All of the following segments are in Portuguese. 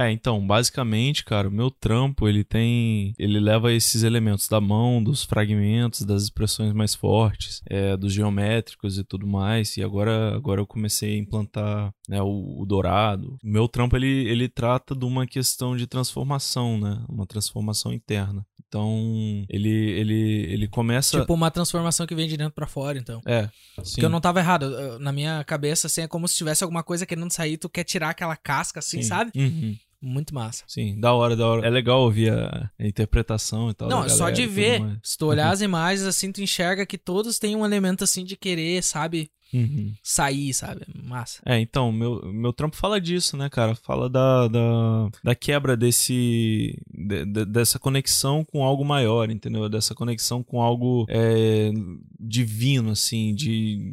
É, então, basicamente, cara, o meu trampo, ele tem. Ele leva esses elementos da mão, dos fragmentos, das expressões mais fortes, é, dos geométricos e tudo mais. E agora, agora eu comecei a implantar né, o, o dourado. O meu trampo, ele, ele trata de uma questão de transformação, né? Uma transformação interna. Então, ele, ele, ele começa. Tipo uma transformação que vem de dentro pra fora, então. É. Sim. Porque eu não tava errado. Na minha cabeça, assim, é como se tivesse alguma coisa querendo sair, tu quer tirar aquela casca, assim, Sim. sabe? Uhum. Muito massa. Sim, da hora, da hora. É legal ouvir a, a interpretação e tal. não, só galera de ver. Se tu olhar as imagens, assim, tu enxerga que todos têm um elemento, assim, de querer, sabe? Uhum. Sair, sabe? Massa. É, então, meu, meu trampo fala disso, né, cara? Fala da, da, da quebra desse. de- de- dessa conexão com algo maior, entendeu? Dessa conexão com algo é, divino, assim, de.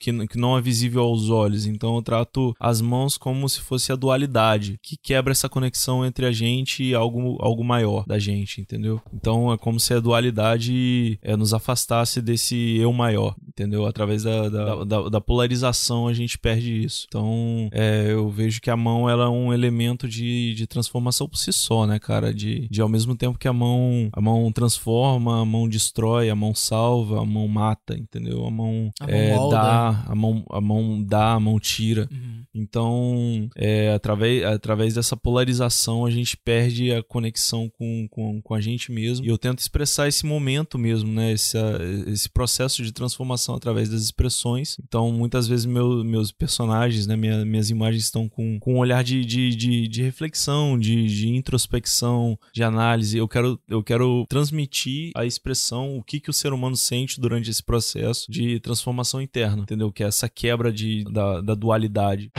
Que, que não é visível aos olhos. Então eu trato as mãos como se fosse a dualidade, que quebra essa conexão entre a gente e algo, algo maior da gente, entendeu? Então é como se a dualidade é, nos afastasse desse eu maior, entendeu? Através da, da, da- da polarização a gente perde isso. Então é, eu vejo que a mão ela é um elemento de, de transformação por si só, né, cara? De, de ao mesmo tempo que a mão, a mão transforma, a mão destrói, a mão salva, a mão mata, entendeu? A mão, A mão é, molda. dá, a mão, a mão dá, a mão tira. Uhum. Então, é, através, através dessa polarização, a gente perde a conexão com, com, com a gente mesmo. E eu tento expressar esse momento mesmo, né? Esse, esse processo de transformação através das expressões. Então, muitas vezes, meu, meus personagens, né? Minha, minhas imagens estão com, com um olhar de, de, de, de reflexão, de, de introspecção, de análise. Eu quero, eu quero transmitir a expressão, o que, que o ser humano sente durante esse processo de transformação interna, entendeu? Que é essa quebra de, da, da dualidade.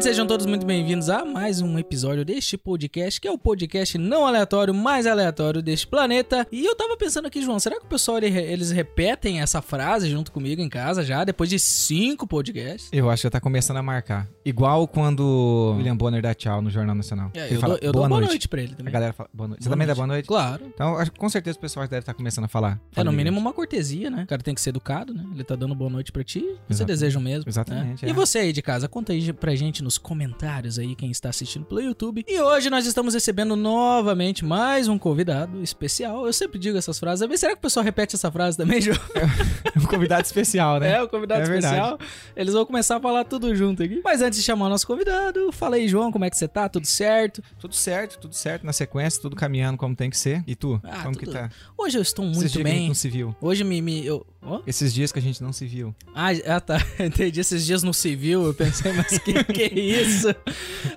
Sejam todos muito bem-vindos a mais um episódio deste podcast, que é o podcast não aleatório, mais aleatório deste planeta. E eu tava pensando aqui, João, será que o pessoal ele- eles repetem essa frase junto comigo em casa já, depois de cinco podcasts? Eu acho que já tá começando a marcar. Igual quando o William Bonner dá tchau no Jornal Nacional. É, eu fala, dou, eu dou boa noite. pra ele A também. galera fala boa noite. Você Boa também dá noite. boa noite? Claro. Então, acho com certeza o pessoal deve estar começando a falar. É, no mínimo uma cortesia, né? O cara tem que ser educado, né? Ele tá dando boa noite pra ti, você Exatamente. deseja o mesmo. Exatamente, né? E é. você aí de casa, conta aí pra gente nos comentários aí, quem está assistindo pelo YouTube. E hoje nós estamos recebendo novamente mais um convidado especial. Eu sempre digo essas frases. Mas será que o pessoal repete essa frase também, João? um convidado especial, né? É, o convidado É verdade. especial. Eles vão começar a falar tudo junto aqui. Mas antes de chamar o nosso convidado, fala aí, João, como é que você tá? Tudo certo? Tudo certo, tudo certo na sequência, tudo caminhando como tem que ser. E tu? Ah, como tudo que tá? Hoje eu estou Esses muito dias que a gente bem. não se viu. Hoje me. me eu... ó. Esses dias que a gente não se viu. Ah, ah, tá. Entendi. Esses dias no civil, eu pensei, mas que que é isso?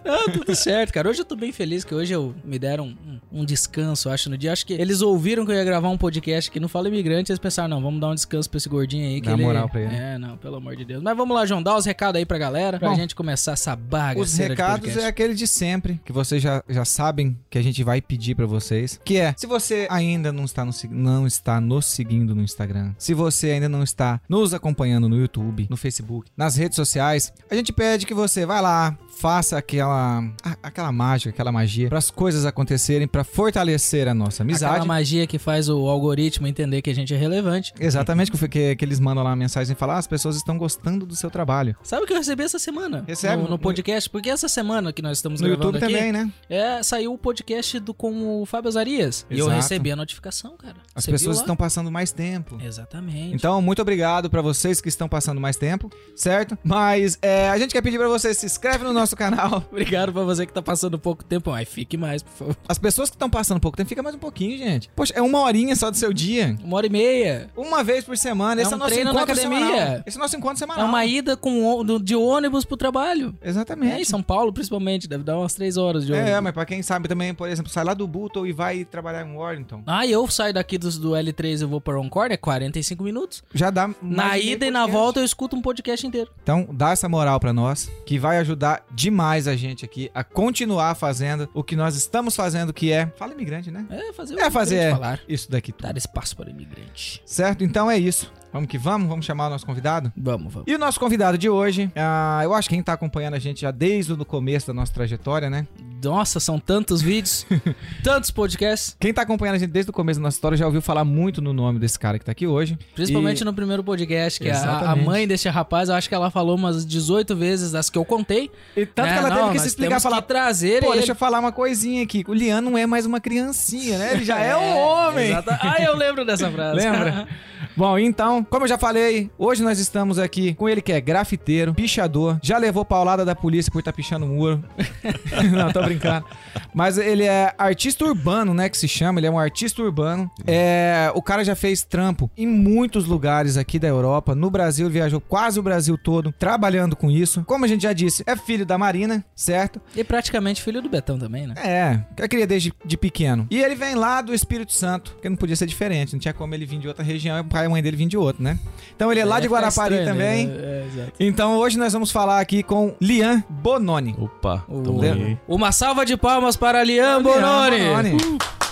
Não, tudo certo, cara. Hoje eu tô bem feliz que hoje eu me deram um, um descanso, acho, no dia. Acho que eles ouviram que eu ia gravar um podcast que não fala imigrante, eles pensaram, não, vamos dar um descanso pra esse gordinho aí. Que Dá ele... moral pra ele. É, não, pelo amor de Deus. Mas vamos lá, João, dá os recados aí pra galera, pra Bom, gente começar essa baga. Os recados é aquele de sempre, que vocês já, já sabem que a gente vai pedir pra vocês. Que é, se você ainda não está, no, não está nos seguindo no Instagram, se você ainda não está nos acompanhando no YouTube, no Facebook, nas redes sociais, a gente pede que você vá lá, lá. Faça aquela, aquela mágica, aquela magia, para as coisas acontecerem, pra fortalecer a nossa amizade. Aquela magia que faz o algoritmo entender que a gente é relevante. Exatamente, que, que, que eles mandam lá uma mensagem e falam, ah, as pessoas estão gostando do seu trabalho. Sabe o que eu recebi essa semana? Recebe? No, no podcast? Porque essa semana que nós estamos No YouTube aqui, também, né? É, saiu o podcast do, com o Fábio Azarias. E eu Exato. recebi a notificação, cara. As Você pessoas estão passando mais tempo. Exatamente. Então, muito obrigado pra vocês que estão passando mais tempo, certo? Mas é, a gente quer pedir pra você se inscreve no nosso canal. Obrigado pra você que tá passando pouco tempo. Ai, fique mais, por favor. As pessoas que estão passando pouco tempo, fica mais um pouquinho, gente. Poxa, é uma horinha só do seu dia. Uma hora e meia. Uma vez por semana. É Esse é um o nosso treino na encontro academia. semanal. Esse é o nosso encontro É semanal. uma ida com, de ônibus pro trabalho. É, em Exatamente. São Paulo, principalmente. Deve dar umas três horas de ônibus. É, mas pra quem sabe também, por exemplo, sai lá do Button e vai trabalhar em Warrington. Ah, eu saio daqui do, do L3 e vou pra Encore, é 45 minutos. Já dá na ida e na volta eu escuto um podcast inteiro. Então, dá essa moral pra nós, que vai ajudar demais a gente aqui a continuar fazendo o que nós estamos fazendo, que é... Fala imigrante, né? É fazer o É fazer falar. isso daqui tudo. Dar espaço para o imigrante. Certo? Então é isso. Vamos que vamos, vamos chamar o nosso convidado? Vamos, vamos. E o nosso convidado de hoje, ah, eu acho que quem tá acompanhando a gente já desde o começo da nossa trajetória, né? Nossa, são tantos vídeos, tantos podcasts. Quem tá acompanhando a gente desde o começo da nossa história já ouviu falar muito no nome desse cara que tá aqui hoje. Principalmente E- no primeiro podcast, que a, a mãe desse rapaz, eu acho que ela falou umas 18 vezes das que eu contei. E tanto né? que ela Não, teve que se explicar, falar, trazer pô, ele. deixa eu falar uma coisinha aqui. O Lian não é mais uma criancinha, né? Ele já é, um homem. exata- Ah, eu lembro dessa frase. Lembra? Bom, então, como eu já falei, hoje nós estamos aqui com ele que é grafiteiro, pichador, já levou paulada da polícia por estar pichando muro. Não, tô brincando. Mas ele é artista urbano, né, que se chama, ele é um artista urbano. É, o cara já fez trampo em muitos lugares aqui da Europa, no Brasil, viajou quase o Brasil todo trabalhando com isso. Como a gente já disse, é filho da Marina, certo? E praticamente filho do Betão também, né? É, eu queria desde de pequeno. E ele vem lá do Espírito Santo, porque não podia ser diferente, não tinha como ele vir de outra região o pai e a mãe dele vir de outro, né? Então ele é lá Ia de Guarapari estranho, também. né? É, exato. Então hoje nós vamos falar aqui com Lian Bononi. Opa, tamo. Uma salva de palmas para Liam Lian Bononi. Bononi.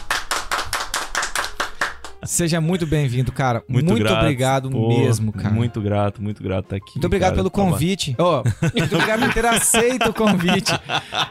Seja muito bem-vindo, cara. Muito, Muito, grato. obrigado Pô, mesmo, cara. Muito grato, muito grato estar aqui. Muito obrigado cara. pelo Tava- convite. Ó, muito obrigado por ter aceito o convite.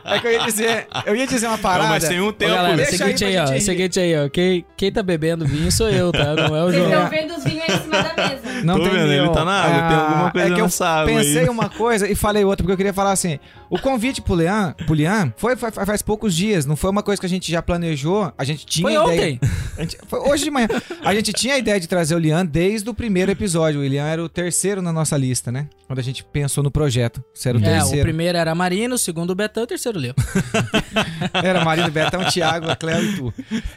É que eu ia dizer, eu ia dizer uma parada. Não, mas tem um Ô, tempo. galera, Deixa seguinte aí aí, ó. Seguinte aí, ó. Quem, quem tá bebendo vinho sou eu, tá? Não é o Vocês João. estão vendo os vinhos aí em cima da mesa. Não Tô tem vendo, ele nenhum. tá na água, tem alguma coisa é que eu pensei aí. uma coisa e falei outra, porque eu queria falar assim, o convite pro Leão, pro Lian foi, foi- faz poucos dias, não foi uma coisa que a gente já planejou, a gente tinha Foi ideia... ontem. Gente- foi hoje de manhã. A gente tinha a ideia de trazer o Lian desde o primeiro episódio, o Lian era o terceiro na nossa lista, né? Quando a gente pensou no projeto, você era o É, o terceiro. primeiro era Marino, o segundo o Betão e o terceiro o Leo. Era Marino, Betão, Thiago, Cléo e tu.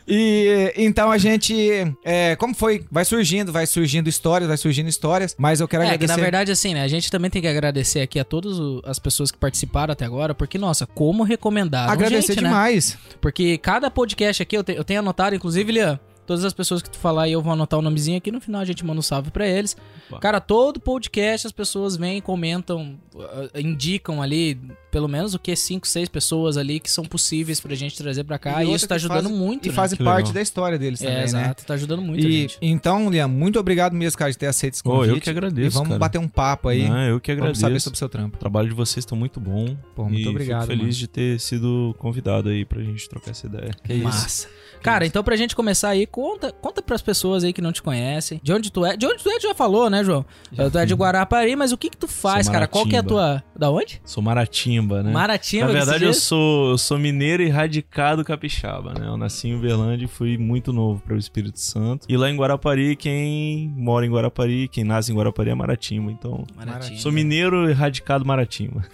E então a gente. é, como foi? Vai surgindo, vai surgindo histórias, vai surgindo histórias. Mas eu quero É, que agradecer. na verdade, assim, né? A gente também tem que agradecer aqui a todas o- as pessoas que participaram até agora, porque, nossa, como recomendaram agradecer gente, né? demais. Porque cada podcast aqui, eu, te- eu tenho anotado, inclusive, Lian, todas as pessoas que tu falar aí, eu vou anotar o nomezinho aqui, no final a gente manda um salve pra eles. Opa. Cara, todo podcast as pessoas vêm, comentam, uh, indicam ali, pelo menos o que, 5, 6 pessoas ali que são possíveis pra gente trazer pra cá, e, outra isso tá ajudando fazem- muito, E né? fazem parte legal. da história deles também, É, né? exato, tá ajudando muito a E, gente. então, Liam, muito obrigado mesmo, cara, de ter aceito esse Pô, convite. eu que agradeço, E vamos cara. bater um papo aí. Não, eu que vamos agradeço. saber sobre o seu trampo. O trabalho de vocês está muito bom. Pô, muito e obrigado, Fico feliz mano. de ter sido convidado aí pra gente trocar essa ideia. Que isso. Massa. Cara, então pra gente começar aí, conta, conta pras pessoas aí que não te conhecem. De onde tu é? De onde tu é, tu já falou, né, João? tu é de Guarapari, mas o que que tu faz, cara? Qual que é a tua... Da onde? Sou Maratimba, né? Maratimba, Na verdade, eu sou, eu sou mineiro e radicado capixaba, né? Eu nasci em Uberlândia e fui muito novo para o Espírito Santo. E lá em Guarapari, quem mora em Guarapari, quem nasce em Guarapari é Maratimba. Então, Maratimba. sou mineiro e radicado Maratimba.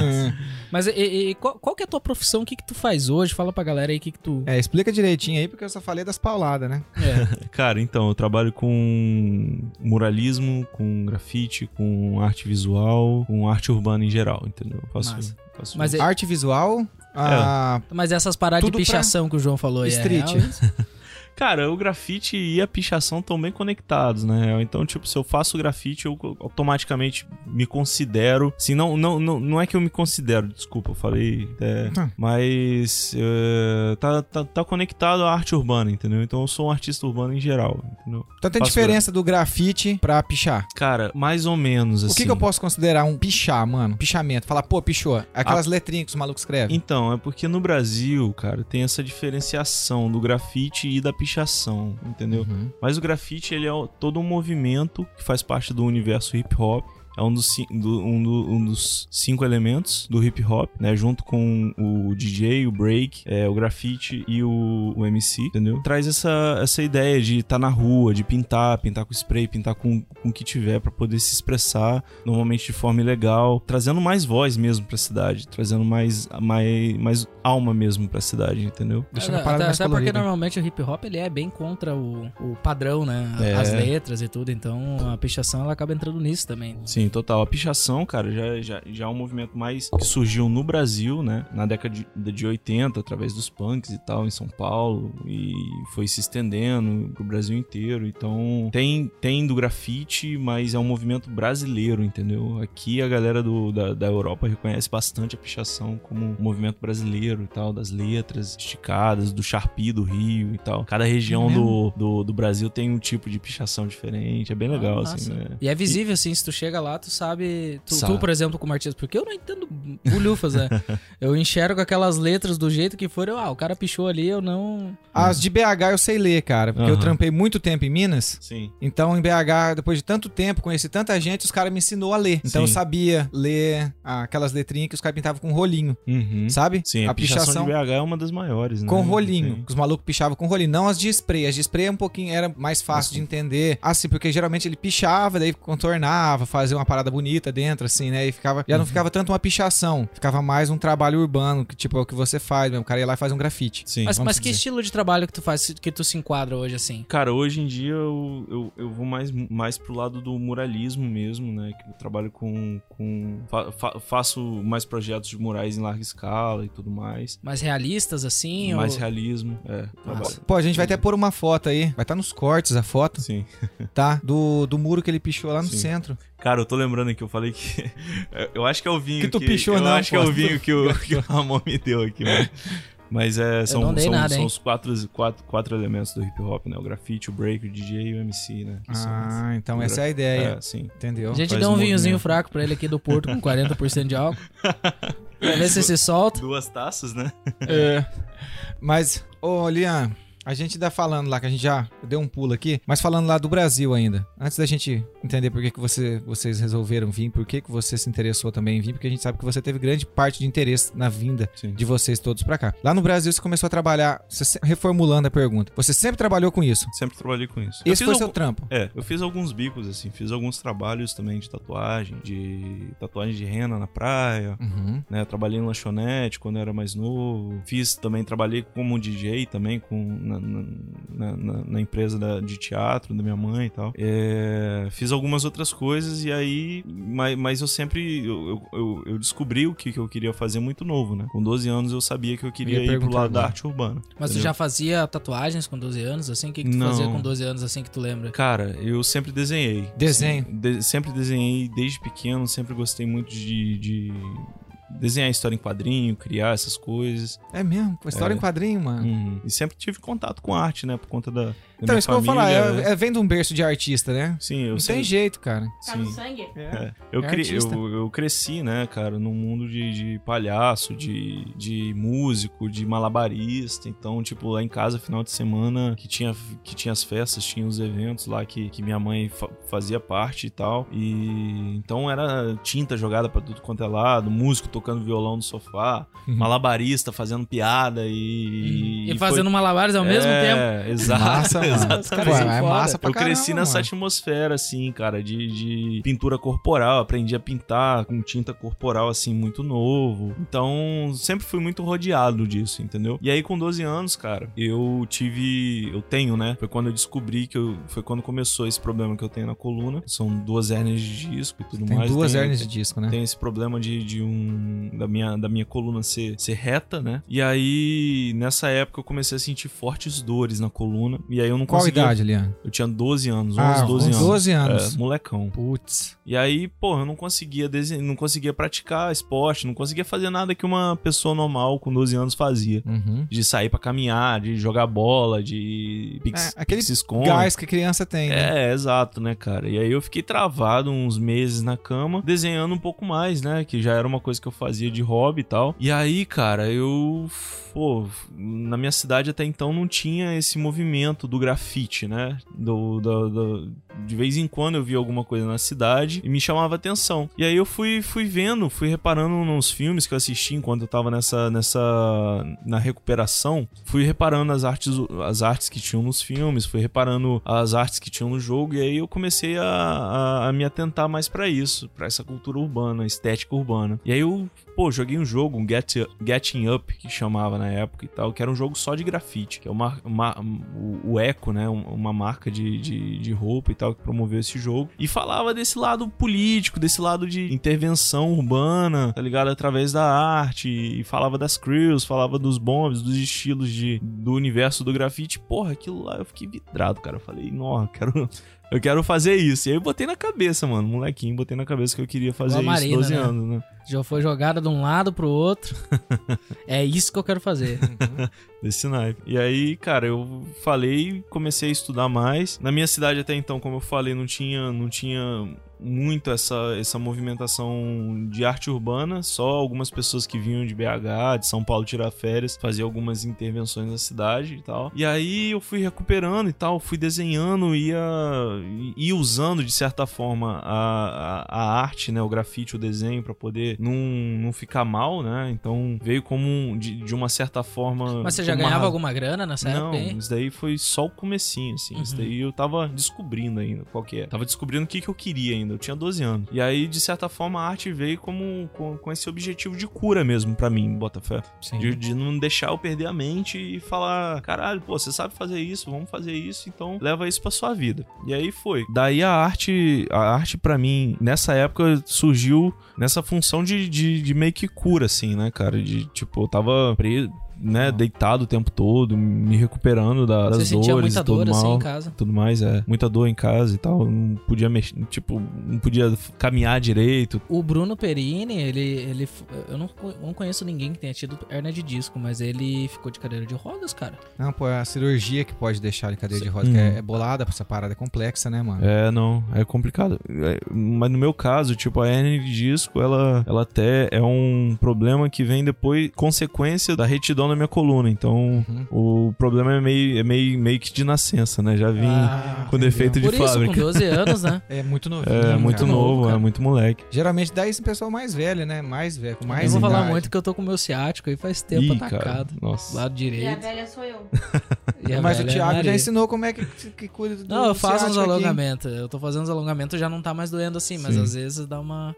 Mas e, e qual, qual que é a tua profissão? O que que tu faz hoje? Fala pra galera aí o que que tu... É, explica direitinho aí, porque eu só falei das pauladas, né? É. Cara, então, eu trabalho com muralismo, com grafite, com arte visual, com arte urbana em geral, entendeu? Eu Faço, Massa. faço Mas, é- Arte visual, a... mas essas paradas de Tudo pra pichação que o João falou aí é street. real isso? Cara, o grafite e a pichação estão bem conectados, né? Então, tipo, se eu faço grafite, eu automaticamente me considero. Assim, não, não, não, não é que eu me considero, desculpa, eu falei. é, Tá. mas é, tá, tá, tá conectado à arte urbana, entendeu? Então eu sou um artista urbano em geral, entendeu? Então tem Faço diferença do grafite pra pichar. Cara, mais ou menos assim. O que, que eu posso considerar um pichar, mano? Pichamento. Falar, pô, pichou. Aquelas letrinhas que os malucos escrevem. Então, é porque no Brasil, cara, tem essa diferenciação do grafite e da pichação, entendeu? Uhum. Mas o grafite, ele é todo um movimento que faz parte do universo hip hop. É um dos, do- um, do- um dos cinco elementos do hip hop, né? Junto com o DJ, o break, é, o grafite e o, o MC, entendeu? Traz essa, essa ideia de estar na rua, de pintar, pintar com spray, pintar com, com o que tiver pra poder se expressar, normalmente de forma ilegal, trazendo mais voz mesmo pra cidade, trazendo mais, mais, mais alma mesmo pra cidade, entendeu? Deixando a Até, parada mais até porque normalmente o hip hop ele é bem contra o, o padrão, né? É. As letras e tudo, então a pichação ela acaba entrando nisso também. Sim, Sim, total. A pichação, cara, já, já, já é um movimento mais que surgiu no Brasil, né? Na década de, de 80, através dos punks e tal, em São Paulo. E foi se estendendo pro Brasil inteiro. Então, tem, tem do grafite, mas é um movimento brasileiro, entendeu? Aqui a galera do, da, da Europa reconhece bastante a pichação como um movimento brasileiro e tal, das letras esticadas, do Sharpie do Rio e tal. Cada região É do, do, do Brasil tem um tipo de pichação diferente. É bem legal, Ah, assim, né? E é visível, assim, se tu chega lá, tu sabe. Tu, Sabe. tu, por exemplo, como artista, porque eu não entendo bulhufas, né? eu enxergo aquelas letras do jeito que for, eu, ah, o cara pichou ali, eu não. As de BH eu sei ler, cara, porque eu Aham. trampei muito tempo em Minas. Sim. Então, em BH, depois de tanto tempo, conheci tanta gente, os caras me ensinou a ler. Então, eu Sim. sabia ler ah, aquelas letrinhas que os caras pintavam com rolinho, Uhum. sabe? Sim, a, pichação, de BH é uma das maiores, né? com rolinho. Os malucos pichavam com rolinho. Não as de spray. As de spray é um pouquinho, era mais fácil de entender. Assim, porque geralmente ele pichava, daí contornava, fazia uma parada bonita dentro, assim, né? E ficava. Já Uhum. não ficava tanto uma pichação. Ficava mais um trabalho urbano, que tipo é o que você faz, mesmo. O cara ia lá e faz um grafite. Sim. Mas, mas que dizer. estilo de trabalho que tu faz, que tu se enquadra hoje, assim? Cara, hoje em dia eu, eu, eu vou mais, mais pro lado do muralismo mesmo, né? Que eu trabalho com. com fa- fa- faço mais projetos de murais em larga escala e tudo mais. Mais realistas, assim? mais ou... realismo, é. Trabalho. Pô, a gente vai até pôr uma foto aí. Vai estar nos cortes a foto, Sim. tá? Do, do muro que ele pichou lá no Sim. centro. Cara, eu tô lembrando aqui, eu falei que. eu acho que é o vinho Que tu que. pichou, eu não, acho que é pô. o vinho que o, que o Ramon me deu aqui, mano. Mas é, são, são, nada, são os quatro, quatro, quatro elementos do hip hop, né? O grafite, o break, o DJ e o MC, né? Que Ah, então essa é a ideia. É, sim. Entendeu? A gente Faz deu um um vinhozinho fraco pra ele aqui do Porto com 40% de álcool. pra ver se se solta. Duas taças, né? É. Mas, ô, Lian, a gente tá falando lá, que a gente já deu um pulo aqui, mas falando lá do Brasil ainda. Antes da gente entender por que, que você, vocês resolveram vir, por que, que você se interessou também em vir, porque a gente sabe que você teve grande parte de interesse na vinda Sim. de vocês todos pra cá. Lá no Brasil você começou a trabalhar, você se- reformulando a pergunta, você sempre trabalhou com isso? Sempre trabalhei com isso. Eu Esse fiz foi algum- seu trampo? É, eu fiz alguns bicos, assim, fiz alguns trabalhos também de tatuagem, de tatuagem de rena na praia, Uhum. né? Trabalhei em lanchonete quando eu era mais novo. Fiz também, trabalhei como DJ também com, na, na- na- empresa da- de teatro da minha mãe e tal. É, fiz algumas outras coisas e aí, mas, mas eu sempre, eu, eu- eu, eu descobri o que, que eu queria fazer muito novo, né? Com 12 anos eu sabia que eu queria ia ir pro lado da agora. arte urbana. Mas tu entendeu? já fazia tatuagens com 12 anos, assim? O que, que tu Não. fazia com 12 anos, assim, que tu lembra? Cara, eu sempre desenhei. Desenho. De- sempre desenhei desde pequeno, sempre gostei muito de, de desenhar história em quadrinho, criar essas coisas. É mesmo, história É. em quadrinho, mano. Uhum. E sempre tive contato com arte, né? Por conta da Então, isso que eu vou família. falar, né? é, é, vem de um berço de artista, né? Sim, eu Não sempre... tem jeito, cara. Tá no Sim. sangue? É. Eu, É cre- eu, eu cresci, né, cara, num mundo de, de palhaço, de, de músico, de malabarista. Então, tipo, lá em casa, final de semana, que tinha, que tinha as festas, tinha os eventos lá que, que minha mãe fa- fazia parte e tal. E então era tinta jogada pra tudo quanto é lado, músico tocando violão no sofá, Uhum. malabarista fazendo piada e. E, foi- fazendo malabares ao mesmo tempo. É, exato. Massa, caras Pô, é massa pra Eu cresci caramba, nessa mano. atmosfera, assim, cara, de, de pintura corporal. Aprendi a pintar com tinta corporal, assim, muito novo. Então, sempre fui muito rodeado disso, entendeu? E aí, com 12 anos, cara, eu tive. Eu tenho, né? Foi quando eu descobri que eu. Foi quando começou esse problema que eu tenho na coluna. São duas hérnias de disco e tudo Tem mais. duas Tem- hérnias de disco, né? tem esse problema de, de um da minha, da minha coluna ser, ser reta, né? E aí, nessa época, eu comecei a sentir fortes dores na coluna. E aí eu não Qual conseguia. idade, Lian? Eu tinha 12 anos, 11, Ah, 12 anos. 12 anos. É, molecão. Putz. E aí, pô, eu não conseguia desen... não conseguia praticar esporte, não conseguia fazer nada que uma pessoa normal com 12 anos fazia. Uhum. De sair pra caminhar, de jogar bola, de pix, É, aquele se esconde. Gás que a criança tem, né? É, exato, né, cara? E aí eu fiquei travado uns meses na cama, desenhando um pouco mais, né? Que já era uma coisa que eu fazia de hobby e tal. E aí, cara, eu. Pô, na minha cidade até então não tinha esse movimento do grafite, né? Do, do, do- de vez em quando eu via alguma coisa na cidade e me chamava atenção. E aí eu fui, fui vendo, fui reparando nos filmes que eu assisti enquanto eu tava nessa, nessa na recuperação, fui reparando as artes, as artes que tinham nos filmes, fui reparando as artes que tinham no jogo e aí eu comecei a, a, a me atentar mais pra isso, pra essa cultura urbana, estética urbana. E aí eu, pô, joguei um jogo, um Get, Getting Up, que chamava na época e tal, que era um jogo só de grafite, que é uma, uma- o, o Echo, né, um- uma marca de, de, de roupa e tal, que promoveu esse jogo. E falava desse lado político, desse lado de intervenção urbana, tá ligado? Através da arte. E falava das crews, falava dos bombs, dos estilos de, do universo do grafite. Porra, aquilo lá eu fiquei vidrado, cara. Eu falei, não, quero. Eu quero fazer isso. E aí eu botei na cabeça, mano, molequinho, botei na cabeça que eu queria fazer Igual isso, Marina, 12 né? anos, né? Já foi jogada de um lado pro outro. é isso que eu quero fazer. Desse naipe. E aí, cara, eu falei, comecei a estudar mais. Na minha cidade até então, como eu falei, não tinha, não tinha muito essa, essa movimentação de arte urbana, só algumas pessoas que vinham de BH, de São Paulo tirar férias, faziam algumas intervenções na cidade e tal. E aí eu fui recuperando e tal, fui desenhando, ia, ia usando de certa forma a, a, a arte, né, o grafite, o desenho, pra poder não, não ficar mal, né? Então veio como um- de, de uma certa forma. Mas você já uma ganhava alguma grana nessa não, época aí? isso daí foi só o comecinho, assim. Isso Uhum. daí eu tava descobrindo ainda qual que é. Tava descobrindo o que, que eu queria ainda. Eu tinha 12 anos. E aí, de certa forma, a arte veio como com, com esse objetivo de cura mesmo pra mim, Botafé. Sim. De, de não deixar eu perder a mente e falar, caralho, pô, você sabe fazer isso, vamos fazer isso, então leva isso pra sua vida. E aí foi. Daí a arte, a arte para mim, nessa época, surgiu nessa função de, de, de meio que cura, assim, né, cara? De, tipo, eu tava preso, né, deitado o tempo todo, me recuperando da, das Você sentia dores muita e tudo dor assim mal em casa? tudo mais, é. Muita dor em casa e tal. Não podia mexer, tipo, não podia caminhar direito. O Bruno Perini, ele, ele. Eu não, eu não conheço ninguém que tenha tido hernia de disco, mas ele ficou de cadeira de rodas, cara. Não, pô, é a cirurgia que pode deixar ele cadeira de roda, Hum. que é, é bolada, essa parada é complexa, né, mano? É, não, é complicado. É, mas no meu caso, tipo, a hernia de disco, ela, ela até é um problema que vem depois, consequência da retidão da minha coluna. Então, Uhum. o problema é meio, é meio, meio que de nascença, né? Já vim Ah, com defeito de Por isso, fábrica. com 12 anos, né? É muito novinho. É, cara. muito novo, novo, cara. é muito moleque. Geralmente dá isso em pessoa mais velha, né? Mais velho, com mais eu vou falar idade. muito que eu tô com o meu ciático aí faz tempo Ih, cara, atacado. nossa. Lado E a direito. velha sou eu. Mas o é Thiago já Maria. ensinou como é que, que cuida do Não, eu faço uns alongamentos. Eu tô fazendo uns alongamentos já não tá mais doendo assim, mas Sim. às vezes dá uma,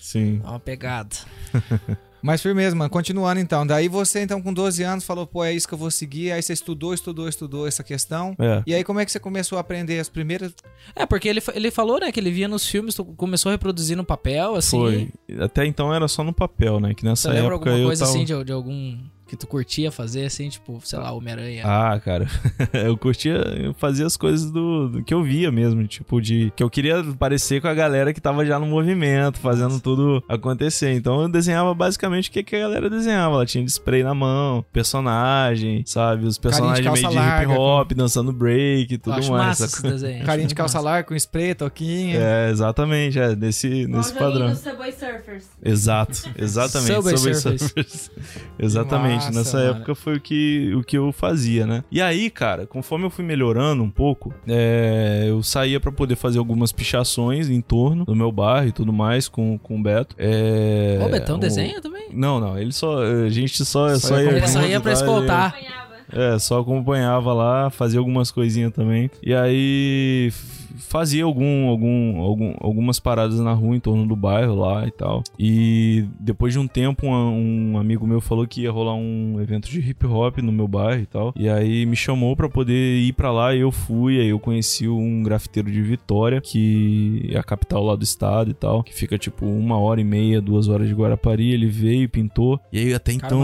Sim. dá uma pegada. Mas firmeza, mano. Continuando então. Daí você, então, com 12 anos, falou, pô, é isso que eu vou seguir. Aí você estudou, estudou, estudou essa questão. É. E aí, como é que você começou a aprender as primeiras. É, porque ele, ele falou, né, que ele via nos filmes, tu começou a reproduzir no papel, assim. Foi. Até então era só no papel, né? Que Você nessa lembra época alguma eu coisa tava... assim de, de algum que tu curtia fazer, assim, tipo, sei lá, Homem-Aranha? Ah, cara, eu curtia eu fazia as coisas do, do que eu via mesmo, tipo, de que eu queria parecer com a galera que tava já no movimento, fazendo tudo acontecer. Então eu desenhava basicamente o que, que a galera desenhava. Ela tinha de spray na mão, personagem, sabe? Os personagens meio de hip hop, dançando break e tudo acho mais. massa desenhos. Carinha de calça larga, com spray, toquinha. É, exatamente, é, nesse, nesse padrão. dos Subway Surfers. Exato, exatamente. Subway Subway Surfers. Surfers. exatamente, nessa mano. época foi o que, o que eu fazia, né? E aí, cara, conforme eu fui melhorando um pouco, é, eu saía pra poder fazer algumas pichações em torno do meu bairro e tudo mais com, com o Beto. É, o Betão o- desenha também? Não, não, ele só. A gente só, Só só, ia Ele só ia pra escoltar. É, só acompanhava lá, fazia algumas coisinhas também. E aí fazia algum, algum, algum, algumas paradas na rua em torno do bairro lá e tal. E depois de um tempo, um, um amigo meu falou que ia rolar um evento de hip hop no meu bairro e tal. E aí me chamou pra poder ir pra lá e eu fui. Aí eu conheci um grafiteiro de Vitória, que é a capital lá do estado e tal. Que fica tipo uma hora e meia, duas horas de Guarapari. Ele veio, pintou. E aí até então.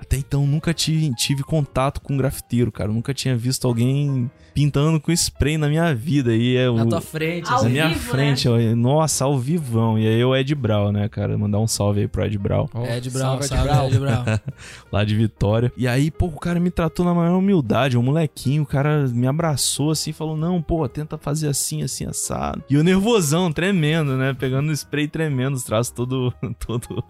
Até então nunca tive, tive contato com grafiteiro, cara. Eu nunca tinha visto alguém pintando com spray na minha vida. E é Na o. tua frente. Ao na assim. minha vivo, frente, ó, nossa, ao vivão. E aí o Ed Brau, né, cara? Mandar um salve aí pro Ed Brau, Ó, Ed Brown, salve, Ed salve, Brown. Ed Brown. lá de Vitória. E aí, pô, o cara me tratou na maior humildade, um molequinho. O cara me abraçou assim, falou: Não, pô, tenta fazer assim, assim, assado. E o nervosão, tremendo, né? Pegando spray tremendo, os traços todo, todo,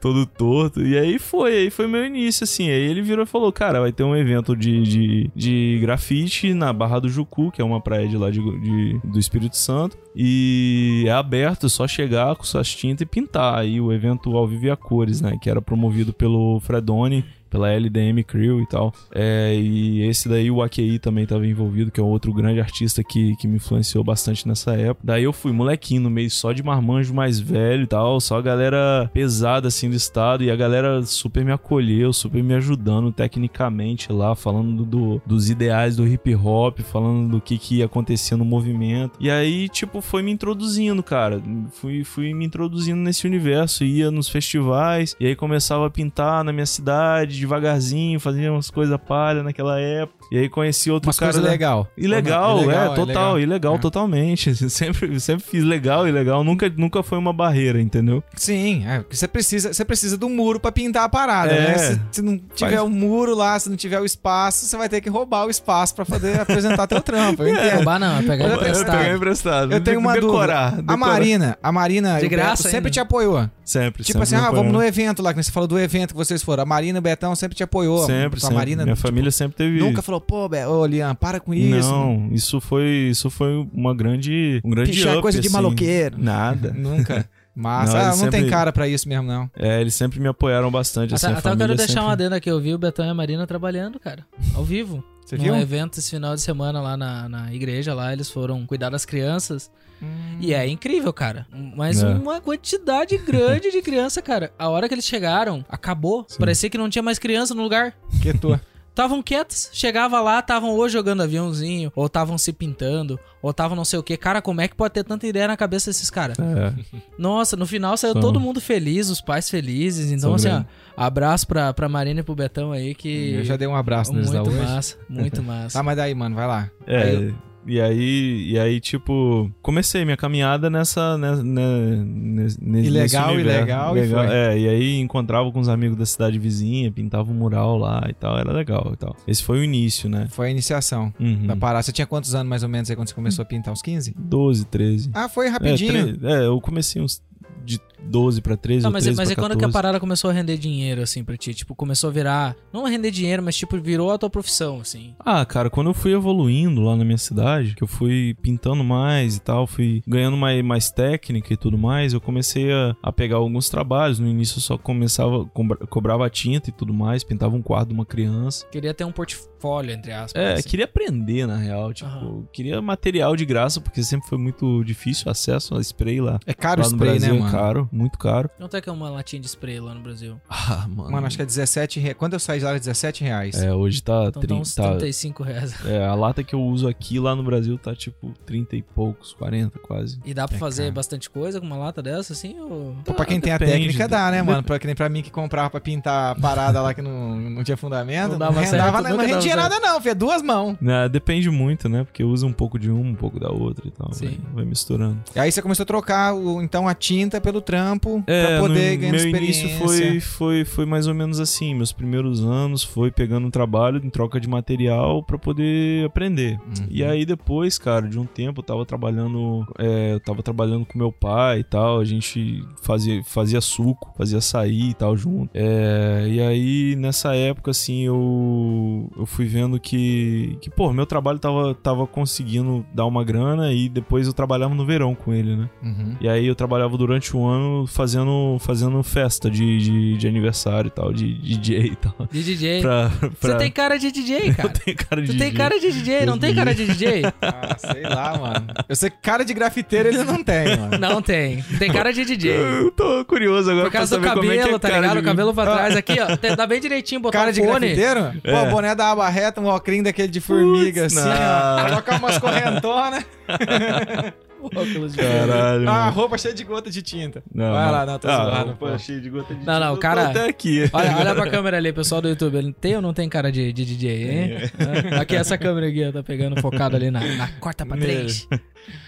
todo torto. E aí foi, aí foi meu início, assim. Aí ele virou e falou: Cara, vai ter um evento de, de, de grafite na Barra do Jucu, que é uma praia de lá de, de- do Espírito Santo. E é aberto, é só chegar com suas tintas e pintar. Aí o evento ao vivo e a cores, né? Que era promovido pelo Fredoni pela LDM Crew e tal. É, e esse daí, o AQI também tava envolvido, que é outro grande artista que, que me influenciou bastante nessa época. Daí eu fui molequinho no meio só de marmanjo mais velho e tal, só a galera pesada assim do estado e a galera super me acolheu, super me ajudando tecnicamente lá, falando do, dos ideais do hip hop, falando do que que acontecia no movimento. E aí, tipo, foi me introduzindo, cara. Fui, fui me introduzindo nesse universo, ia nos festivais e aí começava a pintar na minha cidade devagarzinho, fazia umas coisas palha naquela época. E aí conheci outro Umas cara coisas da- legal. Ilegal, Ilegal, é, total, legal. ilegal, É. totalmente. Sempre, sempre fiz legal e legal, nunca, nunca foi uma barreira, entendeu? Sim, é, porque você precisa, você precisa do muro pra pintar a parada, É. né? Se, se não tiver Faz- o muro lá, se não tiver o espaço, você vai ter que roubar o espaço pra poder apresentar teu trampo. Eu entendo. Roubar não, é pegar Eu- eu emprestado. pegar emprestado. Eu tenho uma decorar, dúvida. decorar. A Marina, a Marina De e Beto graça sempre ainda. te apoiou. Sempre, Tipo sempre assim, ah, vamos no evento lá, que você falou do evento que vocês foram. A Marina e o Betão sempre te apoiou. Sempre, a sempre. Marina Minha tipo, família sempre teve... nunca falou, pô, Be- ô, Lian, para com isso. Não, isso foi, isso foi uma grande, um grande Pichar é up, coisa de assim. maloqueiro. Nada. Nunca. Mas Não, ah, não eles tem sempre- cara pra isso mesmo, não. É, eles sempre me apoiaram bastante, assim, Até, a até eu quero deixar sempre... uma adenda aqui. Eu vi o Betão e a Marina trabalhando, cara. Ao vivo. Você Num viu? evento esse final de semana lá na, na igreja, lá eles foram cuidar das crianças. E é incrível, cara. Mas É. uma quantidade grande de criança, cara. A hora que eles chegaram, acabou. Sim. Parecia que não tinha mais criança no lugar. Que tua. Estavam quietos, chegava lá, estavam ou jogando aviãozinho, ou estavam se pintando, ou estavam não sei o que. Cara, como é que pode ter tanta ideia na cabeça desses caras? É, Nossa, no final saiu São- todo mundo feliz, os pais felizes. Então, São assim, ó, abraço pra, pra Marina e pro Betão aí que. Eu já dei um abraço neles Muito hoje. massa, muito massa. Tá, mas daí, mano, vai lá. é. Aí E aí, e aí, tipo, comecei minha caminhada nessa, né, né, nesse, nesse Ilegal, universo. ilegal, e Legal, foi. É, e aí encontrava com os amigos da cidade vizinha, pintava um mural lá e tal, era legal e tal. Esse foi o início, né? Foi a iniciação Uhum. da parada. Você tinha quantos anos mais ou menos aí quando você começou a pintar? Uns 15? 12, 13. Ah, foi É, rapidinho. tre- é, eu comecei uns de 12 pra 13 Tá, ou mas, 13 mas pra é quando que a 14. parada começou a render dinheiro, assim, pra ti? Tipo, começou a virar. Não a render dinheiro, mas tipo, virou a tua profissão, assim. Ah, cara, quando eu fui evoluindo lá na minha cidade, que eu fui pintando mais e tal, fui ganhando mais, mais técnica e tudo mais, eu comecei a, a pegar alguns trabalhos. No início eu só começava, cobra- cobrava tinta e tudo mais, pintava um quadro de uma criança. Queria ter um portfólio, entre aspas. É, assim. queria aprender, na real. Tipo, Aham. queria material de graça, porque sempre foi muito difícil o acesso a spray lá. É caro o lá no spray, Brasil né, é mano? Caro, muito caro. Quanto é que é uma latinha de spray lá no Brasil? Ah, mano. Mano, acho que é 17 reais. Quando eu saí de lá era 17 reais. É, hoje tá, Então tá 30, uns tá 35 reais. É, a lata que eu uso aqui lá no Brasil tá tipo 30 e poucos, 40 quase. E dá pra É, fazer cara. bastante coisa com uma lata dessa, assim? Ou... Pô, pra quem Ah, tem a depende. técnica dá, né, mano? Pra, que nem pra mim que comprava pra pintar a parada lá que não, não tinha fundamento. Não dava certo, não, nunca não dava rendia certo. nada não, filho. Duas mãos. Né, depende muito, né? Porque usa um pouco de um, um pouco da outra e tal. Sim. Vai, vai misturando. E aí você começou a trocar, o, então, a tinta pelo trampo É, pra poder no ganhar meu experiência. início foi, foi, foi mais ou menos assim. Meus primeiros anos foi pegando um trabalho em troca de material pra poder aprender. Uhum. E aí depois, cara, de um tempo eu tava trabalhando, é, eu tava trabalhando com meu pai e tal, a gente fazia, fazia suco, fazia açaí e tal junto. É, e aí nessa época, assim, eu, eu fui vendo que, que, pô, meu trabalho tava, tava conseguindo dar uma grana e depois eu trabalhava no verão com ele, né? Uhum. E aí eu trabalhava durante o ano fazendo, fazendo festa de, de, de aniversário e tal, de DJ e tal. De DJ. Pra, Você pra... tem cara de DJ, cara. Eu tenho cara de Tu tem DJ. cara de DJ, não tem cara de DJ? Ah, sei lá, mano. Eu sei que cara de grafiteiro ele não tem, mano. Não tem. Tem cara de DJ. Eu tô curioso agora Por causa pra do é cabelo, é tá cara ligado? de- O cabelo pra trás aqui, ó. Tem- Dá bem direitinho, botar Cara o de fone. grafiteiro? É. Pô, boné da aba reta, um óculos daquele de formiga, Putz, assim, não. ó. Colocar umas correntonas. Óculos de Caralho, Ah, mano. roupa cheia de gota de tinta. Não, Vai não. lá, não, tô ah, zoando, roupa pô. cheia de gota de Não, não, tinta, o eu cara- até aqui. Olha, olha pra câmera ali, pessoal do YouTube. Ele tem ou não tem cara de, de DJ, hein? Ah, Aqui, essa câmera aqui, ó, tá pegando focado ali na, na corta pra três.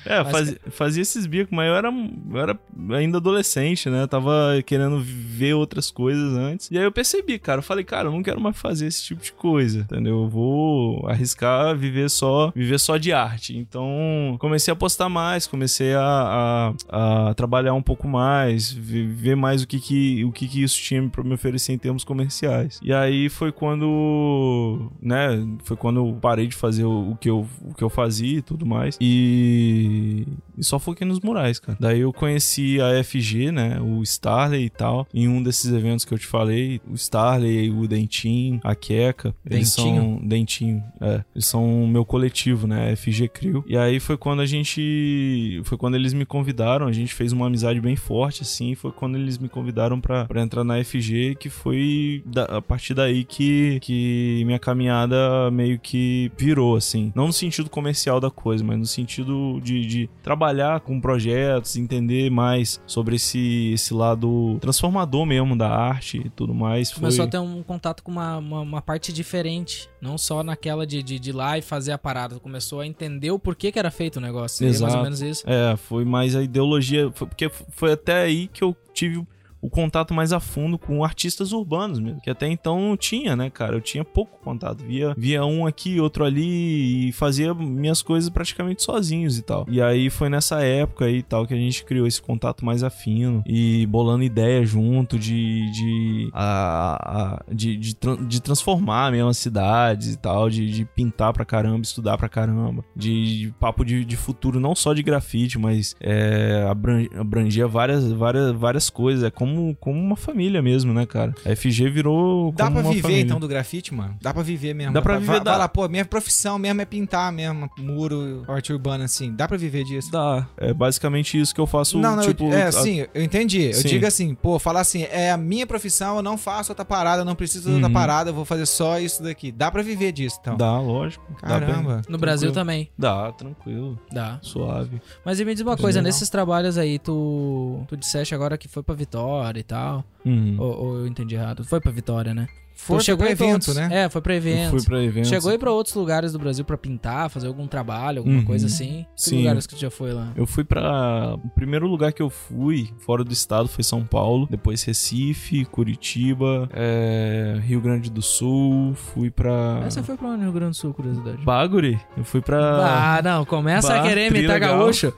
É, Mas- fazia, fazia esses bicos, mas eu era, eu era ainda adolescente, né? Tava querendo ver outras coisas antes. E aí eu percebi, cara. Eu falei, cara, eu não quero mais fazer esse tipo de coisa, entendeu? Eu vou arriscar viver só, viver só de arte. Então, comecei a postar mais, comecei a, a, a trabalhar um pouco mais, ve- ver mais o que que, o que que isso tinha pra me oferecer em termos comerciais. E aí foi quando, né? Foi quando eu parei de fazer o, o que, eu, o que eu fazia e tudo mais. E E, e só foquei nos murais, cara. Daí eu conheci a FG, né? O Starley e tal. Em um desses eventos que eu te falei, o Starley, o Dentinho, a Queca. Eles são. Dentinho, é. Eles são o meu coletivo, né? FG Crew. E aí foi quando a gente. Foi quando eles me convidaram. A gente fez uma amizade bem forte, assim. Foi quando eles me convidaram pra, pra entrar na FG, que foi da- a partir daí que, que minha caminhada meio que virou, assim. Não no sentido comercial da coisa, mas no sentido de, de trabalhar com projetos, entender mais sobre esse, esse lado transformador mesmo da arte e tudo mais. Foi... Começou a ter um contato com uma, uma, uma parte diferente. Não só naquela de, de, de ir lá e fazer a parada. Começou a entender o porquê que era feito o negócio. Seria mais ou Exato. menos isso. É, foi mais a ideologia. Foi, porque foi até aí que eu tive o contato mais a fundo com artistas urbanos mesmo. Que até então não tinha, né, cara? Eu tinha pouco contato. Via, via um aqui, outro ali e fazia minhas coisas praticamente sozinhos e tal. E aí foi nessa época aí e tal que a gente criou esse contato mais afino e bolando ideia junto de. de, a, a- de, de, de transformar mesmo as cidades e tal, de, de pintar pra caramba, estudar pra caramba, de, de papo de, de futuro, não só de grafite, mas é, abran- abrangia várias, várias, várias coisas. É como, como uma família mesmo, né, cara? A FG virou. Dá como pra uma viver família. então do grafite, mano? Dá pra viver mesmo. Dá pra viver, Vai, dá. vai lá, pô, minha profissão mesmo é pintar mesmo, muro, arte urbana, assim. Dá pra viver disso? Dá. É basicamente isso que eu faço. não, não, tipo, eu, é, a- sim, eu entendi. Eu Sim. digo assim, pô, falar assim, é a minha profissão, eu não faço outra parada, eu não preciso de outra Uhum. parada, eu vou fazer só isso daqui. Dá pra viver disso, então. Dá, lógico. Dá. Caramba. No Brasil também. Dá, tranquilo. Dá. Suave. Mas e me diz uma coisa, nesses trabalhos aí, tu, tu disseste agora que foi pra Vitória e tal. Uhum. Ou, ou eu entendi errado? Foi pra Vitória, né? Foi Tu chegou pra evento, outros- né? É, foi pra evento. fui pra eventos. Chegou aí pra outros lugares do Brasil pra pintar, fazer algum trabalho, alguma Uhum. coisa assim? Que Sim. lugares que tu já foi lá? Eu fui pra. O primeiro lugar que eu fui fora do estado foi São Paulo, depois Recife, Curitiba, é, Rio Grande do Sul, fui pra. Essa foi pra onde Rio Grande do Sul, curiosidade? Baguri. Eu fui pra. Ah, não, começa a Bah, querer tri imitar gaúcho.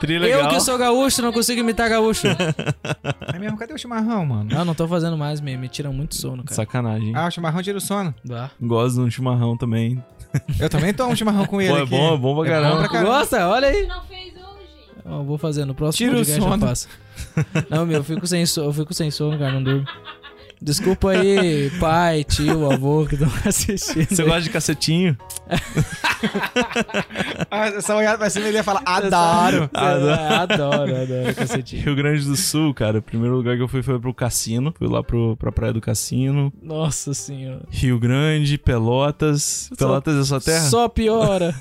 Tri legal. Eu que sou gaúcho não consigo imitar gaúcho. É mesmo, cadê o chimarrão, mano? não, não tô fazendo mais, me, me tira muito sono, cara. Sacanagem. Ah, o chimarrão tira o sono. Dá. Gosto de um chimarrão também. Eu também tomo um chimarrão com ele Pô, é aqui. bom, é bom pra caramba. pra caramba. Gosta? Olha aí. Não fez hoje. Eu vou fazer no próximo Tira o podcast eu sono. faço. Não, meu, eu fico sem sono, eu fico sem sono, cara, não durmo. Desculpa aí, pai, tio, avô que estão assistindo. Você gosta de cacetinho? Ah, essa olhada pra cima ele ia falar, adoro. Adoro, adoro, adoro cacetinho. Rio Grande do Sul, cara. O primeiro lugar que eu fui foi pro cassino. Fui lá pro, pra Praia do Cassino. Nossa senhora. Rio Grande, Pelotas. Pelotas é sua terra? Só piora.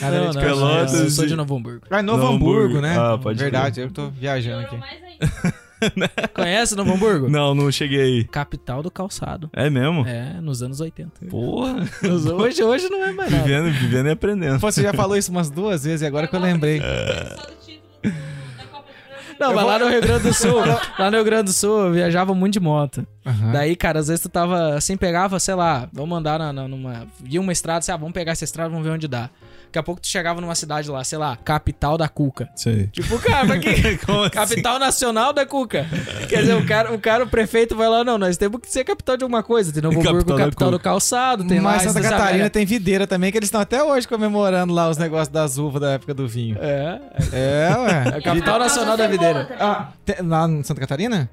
Nada Não, não, Pelotas não, eu sou de Novo Hamburgo. Ah, Novo Novo Hamburgo, Hamburgo. né? Ah, pode Verdade, eu tô viajando Piorou aqui. Conhece Novo Hamburgo? Não, não cheguei aí. Capital do calçado. É mesmo? É, nos anos 80. Porra. Hoje, hoje não é mais nada. Vivendo, vivendo e aprendendo. Pô, Você já falou isso umas duas vezes e agora que eu lembrei. Só do título da Copa do Brasil. Não, mas lá no Rio Grande do Sul, lá no Rio Grande do Sul, eu viajava muito de moto. Aham. Daí, cara, às vezes tu tava assim, pegava, sei lá, vamos andar na, na- numa. Via uma estrada, sei lá, vamos pegar essa estrada, vamos ver onde dá. Daqui a pouco tu chegava numa cidade lá, sei lá, capital da Cuca. Sei. Tipo, cara, pra que. Como assim? Capital nacional da Cuca. Quer dizer, o cara, o cara, o prefeito vai lá, não, nós temos que ser capital de alguma coisa. Tem Novo Hamburgo, Capital capital do calçado, tem lá. Mas Santa Isabela. Catarina tem videira também, que eles estão até hoje comemorando lá os negócios das uvas da época do vinho. É, É, é ué. a capital nacional da videira. Ah, tem- lá em Santa Catarina?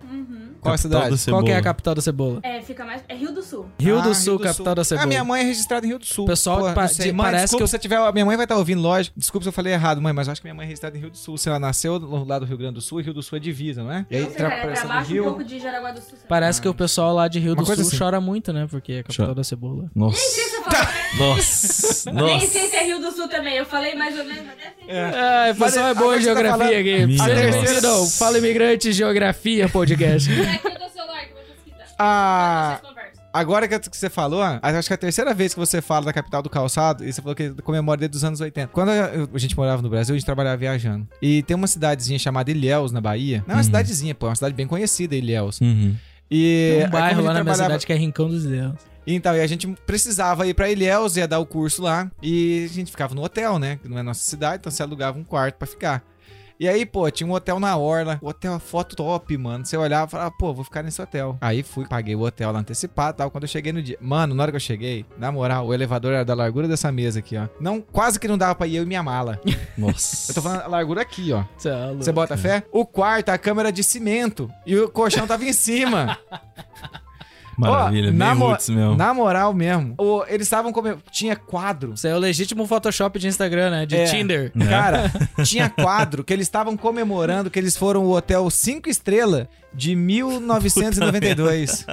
Qual a Capital cidade? da cebola. Qual que é a capital da cebola? É, fica mais. É Rio do Sul. Rio Ah, do Sul, capital da cebola. A minha mãe é registrada em Rio do Sul. Pessoal, Pô, pa- sei. mãe, parece desculpa que eu- se eu tiver. Minha mãe vai estar ouvindo, lógico. Desculpa se eu falei errado, mãe, mas eu acho que minha mãe é registrada em Rio do Sul. Se ela nasceu lá do Rio Grande do Sul, e Rio do Sul é divisa, não é? E aí, Não sei, cara, é pra o baixo um Rio. pouco de Jaraguá do Sul. Parece que o pessoal lá de Rio Uma do Sul assim. chora muito, né? Porque é a capital Chora. da cebola. Nossa. Nem sei se eu falei. Nossa. Nem sei se é Rio do Sul também. Eu falei mais ou menos. É, o pessoal é bom em tá geografia falando- aqui. Fala Imigrante Geografia Podcast. É aqui eu dou o celular que eu vou pesquisar. Ah. Agora que você falou, ah, acho que é a terceira vez que você fala da capital do calçado, e você falou que comemora desde os anos 80. Quando a gente morava no Brasil, a gente trabalhava viajando. E tem uma cidadezinha chamada Ilhéus, na Bahia. Não é uma Uhum. cidadezinha, pô, é uma cidade bem conhecida, Ilhéus. Uhum. E Tem um a bairro gente lá na minha trabalhava- cidade que é Rincão dos Deus. Então, e a gente precisava ir pra Ilhéus, ia dar o curso lá, e a gente ficava no hotel, né? Que não é nossa cidade, então você alugava um quarto pra ficar. E aí, pô, tinha um hotel na Orla. O hotel, a foto top, mano. Você olhava e falava, pô, vou ficar nesse hotel. Aí fui, paguei o hotel lá antecipado e tal. Quando eu cheguei no dia. Mano, na hora que eu cheguei, na moral, o elevador era da largura dessa mesa aqui, ó. Não, quase que não dava pra ir eu e minha mala. Nossa. Eu tô falando a largura aqui, ó. É louco. Você bota fé? O quarto, a câmera de cimento. E o colchão tava em cima. Maravilha, bem na mo- mesmo. Na moral mesmo. O- eles estavam comendo. Tinha quadro. Isso é o legítimo Photoshop de Instagram, né? De É. Tinder. Cara, tinha quadro que eles estavam comemorando que eles foram o hotel 5 estrelas de 1992.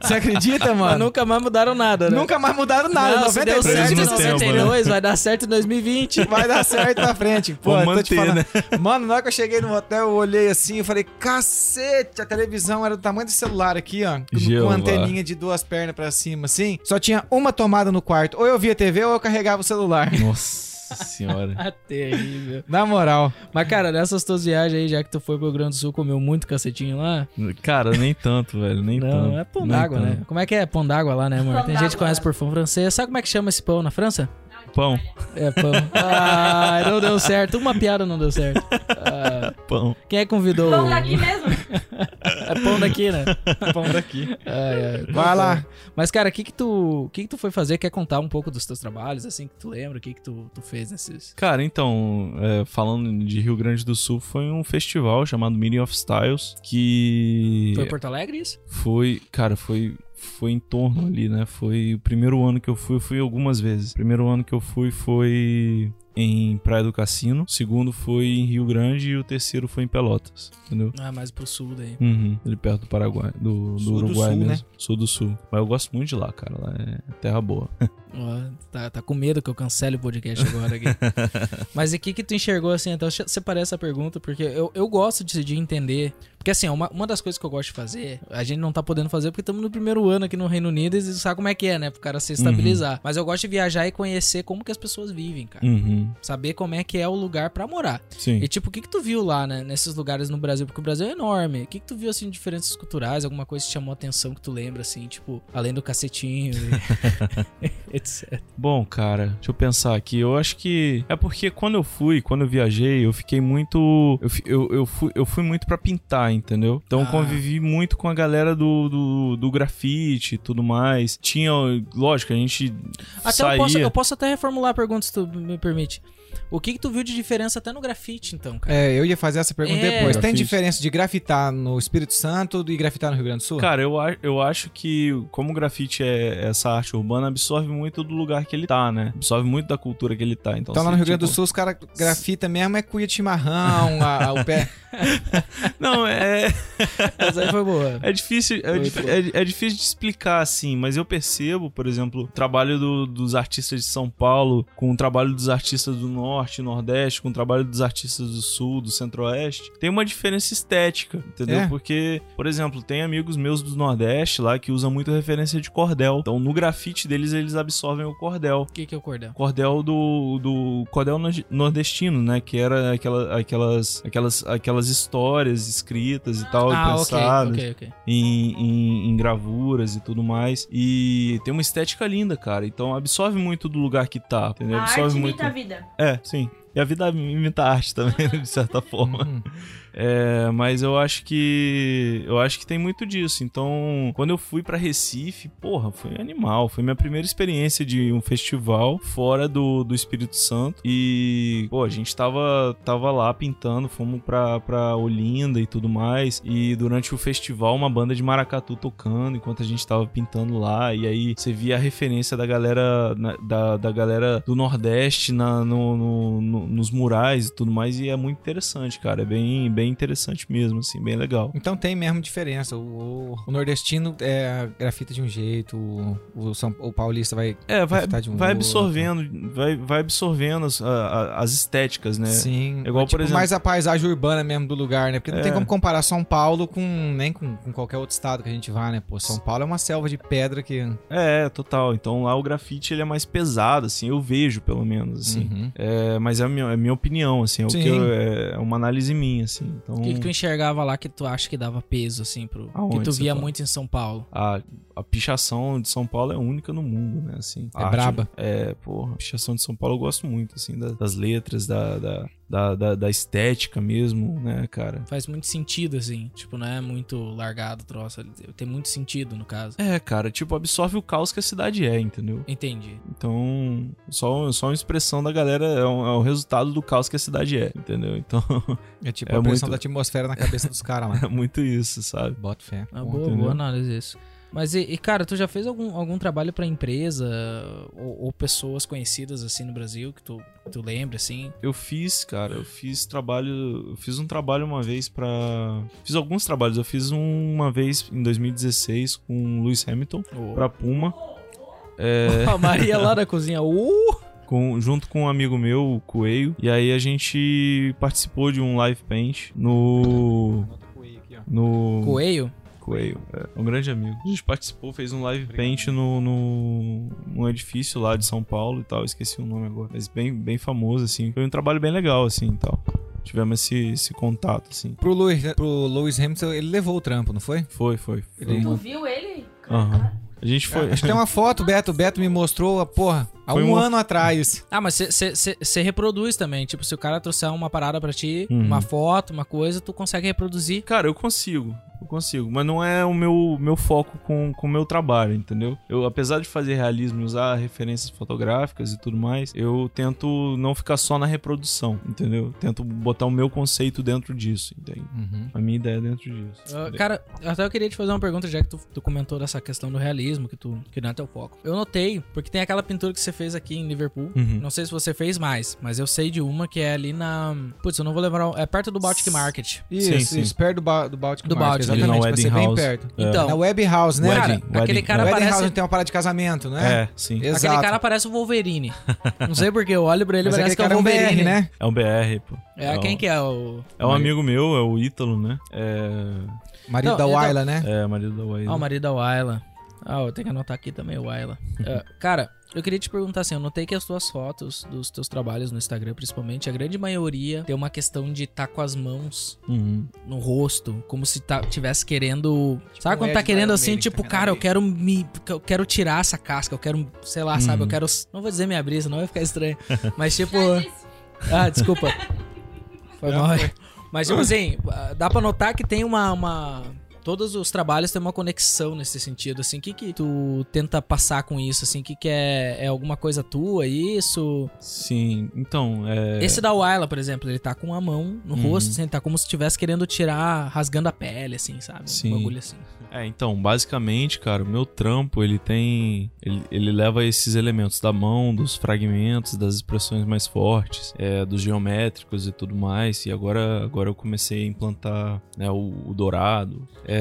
Você acredita, Mas mano? nunca mais mudaram nada, né? Nunca mais mudaram nada. Não, se deu 93 certo em Mesmo tempo, 92, vai dar certo em 2020. Vai dar certo na frente. Pô, te manter, falando. né? Mano, na hora que eu cheguei no hotel, eu olhei assim e falei, cacete, a televisão era do tamanho desse celular aqui, ó. Com, Jeová. com anteninha de duas pernas pra cima, assim. Só tinha uma tomada no quarto. Ou eu via TV ou eu carregava o celular. Nossa senhora. Ah, terrível. Na moral. Mas, cara, nessas tuas viagens aí, já que tu foi pro Rio Grande do Sul, comeu muito cacetinho lá? Cara, nem tanto, velho. Nem tanto. Não, é pão d'água, né? Como é que é pão d'água lá, né, amor? Pão Tem gente que conhece por pão francês. Sabe como é que chama esse pão na França? Pão, É pão. Ah, não deu certo. Uma piada não deu certo. Ah, pão. quem é que convidou? Vamos daqui mesmo? É pão daqui, né? Pão daqui. Ai, ai. Vai lá. Mas, cara, o que que tu, que que tu foi fazer? Quer contar um pouco dos teus trabalhos, assim, que tu lembra? O que que tu, tu fez nesses... Cara, então, é, falando de Rio Grande do Sul, foi um festival chamado Meeting of Styles, que Foi em Porto Alegre isso? foi, cara, foi foi em torno ali, né? Foi o primeiro ano que eu fui, eu fui algumas vezes. O primeiro ano que eu fui foi em Praia do Cassino, o segundo foi em Rio Grande e o terceiro foi em Pelotas, entendeu? Ah, mais pro sul daí. Uhum, ali perto do Paraguai, do, do Sul do Uruguai sul, mesmo. né? Sul do Sul. Mas eu gosto muito de lá, cara. Lá é terra boa. Ó, tá, tá com medo que eu cancele o podcast agora aqui. Mas e o que que tu enxergou assim? Então, eu separei essa pergunta porque eu, eu gosto de, de entender. Porque assim, uma, uma das coisas que eu gosto de fazer, a gente não tá podendo fazer porque estamos no primeiro ano aqui no Reino Unido e sabe como é que é, né? Pro cara se estabilizar. Mas eu gosto de viajar e conhecer como que as pessoas vivem, cara. Uhum, Saber como é que é o lugar pra morar. sim. E tipo, o que que tu viu lá, né, nesses lugares no Brasil? Porque o Brasil é enorme. O que que tu viu, assim, de diferenças culturais? Alguma coisa que chamou a atenção que tu lembra, assim, tipo, além do cacetinho e... etc. Bom, cara, deixa eu pensar aqui. Eu acho que é porque quando eu fui, quando eu viajei, eu fiquei muito. Eu, eu, eu, fui, eu fui muito pra pintar, entendeu? Então Ah. convivi muito com a galera do, do, do grafite e tudo mais. Tinha, lógico, a gente Até saía. eu posso, eu posso até reformular a pergunta, se tu me permite. O que que tu viu de diferença até no grafite, então, cara? É, eu ia fazer essa pergunta É. depois. Tem Grafite. diferença de grafitar no Espírito Santo e grafitar no Rio Grande do Sul? Cara, eu, a- eu acho que como o grafite é essa arte urbana, absorve muito do lugar que ele tá, né? Absorve muito da cultura que ele tá. Então, Então lá se, no Rio Grande do tipo- Sul os caras grafita mesmo é cuia de chimarrão, a- a- o pé. Não, é. Essa aí foi boa. É difícil, é, dif- é- é difícil de explicar assim, mas eu percebo, por exemplo, o trabalho do- dos artistas de São Paulo com o trabalho dos artistas do Norte, Nordeste, com o trabalho dos artistas do Sul, do Centro-Oeste. Tem uma diferença estética, entendeu? É. Porque, por exemplo, tem amigos meus do Nordeste lá que usam muito referência de cordel. Então, no grafite deles, eles absorvem o cordel O que que é o cordel? cordel do, do cordel no- nordestino, né? Que era aquela, aquelas, aquelas, aquelas histórias escritas e tal, Ah, pensadas ok, ok. em, em, em gravuras e tudo mais. E tem uma estética linda, cara. Então absorve muito do lugar que tá, entendeu? A arte Absorve muito. vida. É, sim. E a vida imita a arte também, de certa forma. Uhum. É, mas eu acho que eu acho que tem muito disso. Então, quando eu fui pra Recife, porra, foi animal. Foi minha primeira experiência de um festival fora do, do Espírito Santo. E, pô, a gente tava, tava lá pintando, fomos pra, pra Olinda e tudo mais. E durante o festival, uma banda de maracatu tocando enquanto a gente tava pintando lá. E aí você via a referência da galera na- da, da galera do Nordeste na, no, no- no- nos murais e tudo mais. E é muito interessante, cara. É bem, bem interessante mesmo, assim, bem legal. Então tem mesmo diferença. O, o nordestino é grafita de um jeito, o, o, São- o paulista vai. É, vai, um vai outro. absorvendo, vai, vai absorvendo as, a- as estéticas, né? Sim. É igual, tipo, por exemplo- mais a paisagem urbana mesmo do lugar, né? Porque não É. tem como comparar São Paulo com nem com, com qualquer outro estado que a gente vá, né? Pô, São Paulo é uma selva de pedra que. É, total. Então lá o grafite ele é mais pesado, assim, eu vejo pelo menos, assim. Uhum. É, mas é a minha, é a minha opinião, assim, é, o que eu- é, é uma análise minha, assim. Então, O que que tu enxergava lá que tu acha que dava peso, assim, pro... Aonde que tu via fala? muito em São Paulo? a, a pichação de São Paulo é única no mundo, né? Assim, É braba. É, porra, a pichação de São Paulo eu gosto muito, assim, da- das letras, da, da, da, da, da estética mesmo, né, cara? Faz muito sentido, assim. Tipo, não é muito largado o troço. Tem muito sentido, no caso. É, cara, tipo, absorve o caos que a cidade é, entendeu? Entendi. Então, só, só uma expressão da galera é, um- é o resultado do caos que a cidade é, entendeu? Então, É tipo É a pressão muito- da atmosfera na cabeça dos caras lá. é muito isso, sabe? Bota fé. Ah, boa, boa análise isso. Mas, e, e, cara, tu já fez algum, algum trabalho pra empresa ou, ou pessoas conhecidas, assim, no Brasil, que tu, tu lembra, assim? Eu fiz, cara, eu fiz trabalho. Eu fiz um trabalho uma vez pra. Fiz alguns trabalhos. Eu fiz um- uma vez em 2016 com o Lewis Hamilton pra Puma. É, A Maria lá da cozinha. Uh! com- junto com um amigo meu, o Coelho. E aí a gente participou de um live paint no. No. Coelho? Coelho, é um grande amigo. A gente participou, fez um live paint no, no, num edifício lá de São Paulo e tal, esqueci o nome agora, mas bem, bem famoso, assim. Foi um trabalho bem legal, assim, e tal. Tivemos esse, esse contato, assim. Pro Lewis, pro Lewis Hamilton, ele levou o trampo, não foi? Foi, foi. foi Ele- Tu viu ele? Aham. A gente foi... Acho que tem uma foto, Beto. O Beto me mostrou, a porra, há Foi um uma- ano atrás. Ah, mas você reproduz também. Tipo, se o cara trouxer uma parada pra ti, Uhum. uma foto, uma coisa, tu consegue reproduzir. Cara, eu consigo. Eu consigo. Mas não é o meu, meu foco com o meu trabalho, entendeu? Eu, apesar de fazer realismo e usar referências fotográficas e tudo mais, eu tento não ficar só na reprodução, entendeu? Tento botar o meu conceito dentro disso, entende? Uhum. A minha ideia dentro disso. Ah, cara, até eu queria te fazer uma pergunta, já que tu, tu comentou dessa questão do realismo, que, tu, que não é teu foco. Eu notei, porque tem aquela pintura que você fez aqui em Liverpool. Uhum. Não sei se você fez mais, mas eu sei de uma que é ali na. Putz, eu não vou lembrar. É perto do Baltic Market. Isso, Sim, isso, sim. perto do, ba do Baltic Do Market, Baltic, exatamente, pra ser Wedding bem House. perto. É. Então, Na Web House, né? Cara, Wedding, aquele wedding. cara Wedding parece. House tem uma parada de casamento, né? É, sim. Exato. Aquele cara parece o Wolverine. Não sei porque eu olho pra ele e parece que é o cara é um Wolverine. BR, né? É um BR, pô. É, quem que é o. É um amigo meu, é o Ítalo, né? É, Marido Não, da eu tô- Wyla, né? é marido da Waze. Ah, o marido da Wyla. Ah, eu tenho que anotar aqui também o Wyla. É, cara, eu queria te perguntar assim, eu notei que as tuas fotos dos teus trabalhos no Instagram, principalmente, a grande maioria tem uma questão de estar com as mãos Uhum. no rosto, como se tá, tivesse querendo. sabe um quando tá Ed do querendo assim, tipo, tá cara, eu quero me. Eu quero tirar essa casca, eu quero, sei lá, sabe, eu Uhum. quero. Não vou dizer minha brisa, não vai ficar estranho. Mas tipo. Ah, desculpa. Foi mal. Mas, tipo assim, dá pra notar que tem uma, uma- Todos os trabalhos têm uma conexão nesse sentido, assim. O que que tu tenta passar com isso, assim? O que que é... É alguma coisa tua, isso? Sim, então, é... Esse da Wyla, por exemplo, ele tá com a mão no Uhum. rosto, assim. Tá como se estivesse querendo tirar, rasgando a pele, assim, sabe? Sim. Um bagulho assim. É, então, basicamente, cara, o meu trampo, ele tem... Ele, ele leva esses elementos da mão, dos fragmentos, das expressões mais fortes, é, dos geométricos e tudo mais. E agora, agora eu comecei a implantar né, o, o dourado. É,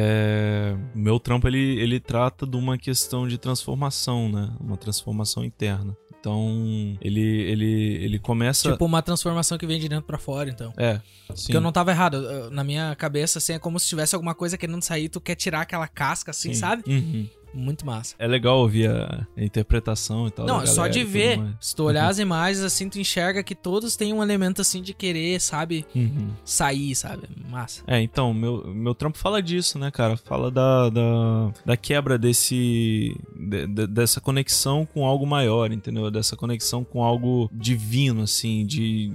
o meu trampo, ele, ele trata de uma questão de transformação, né? Uma transformação interna. Então, ele, ele, ele começa... Tipo, uma transformação que vem de dentro pra fora, então. É, sim. Porque eu não tava errado. Na minha cabeça, assim, é como se tivesse alguma coisa querendo sair, tu quer tirar aquela casca, assim, Sim. sabe? Uhum. Muito massa. É legal ouvir a, interpretação e tal. Não, da é só galera de ver. Se tu olhar as imagens, assim, tu enxerga que todos têm um elemento, assim, de querer, sabe? Uhum. Sair, sabe? Massa. É, então, meu, meu trampo fala disso, né, cara? Fala da, da, da quebra desse. de- de- dessa conexão com algo maior, entendeu? Dessa conexão com algo divino, assim, de.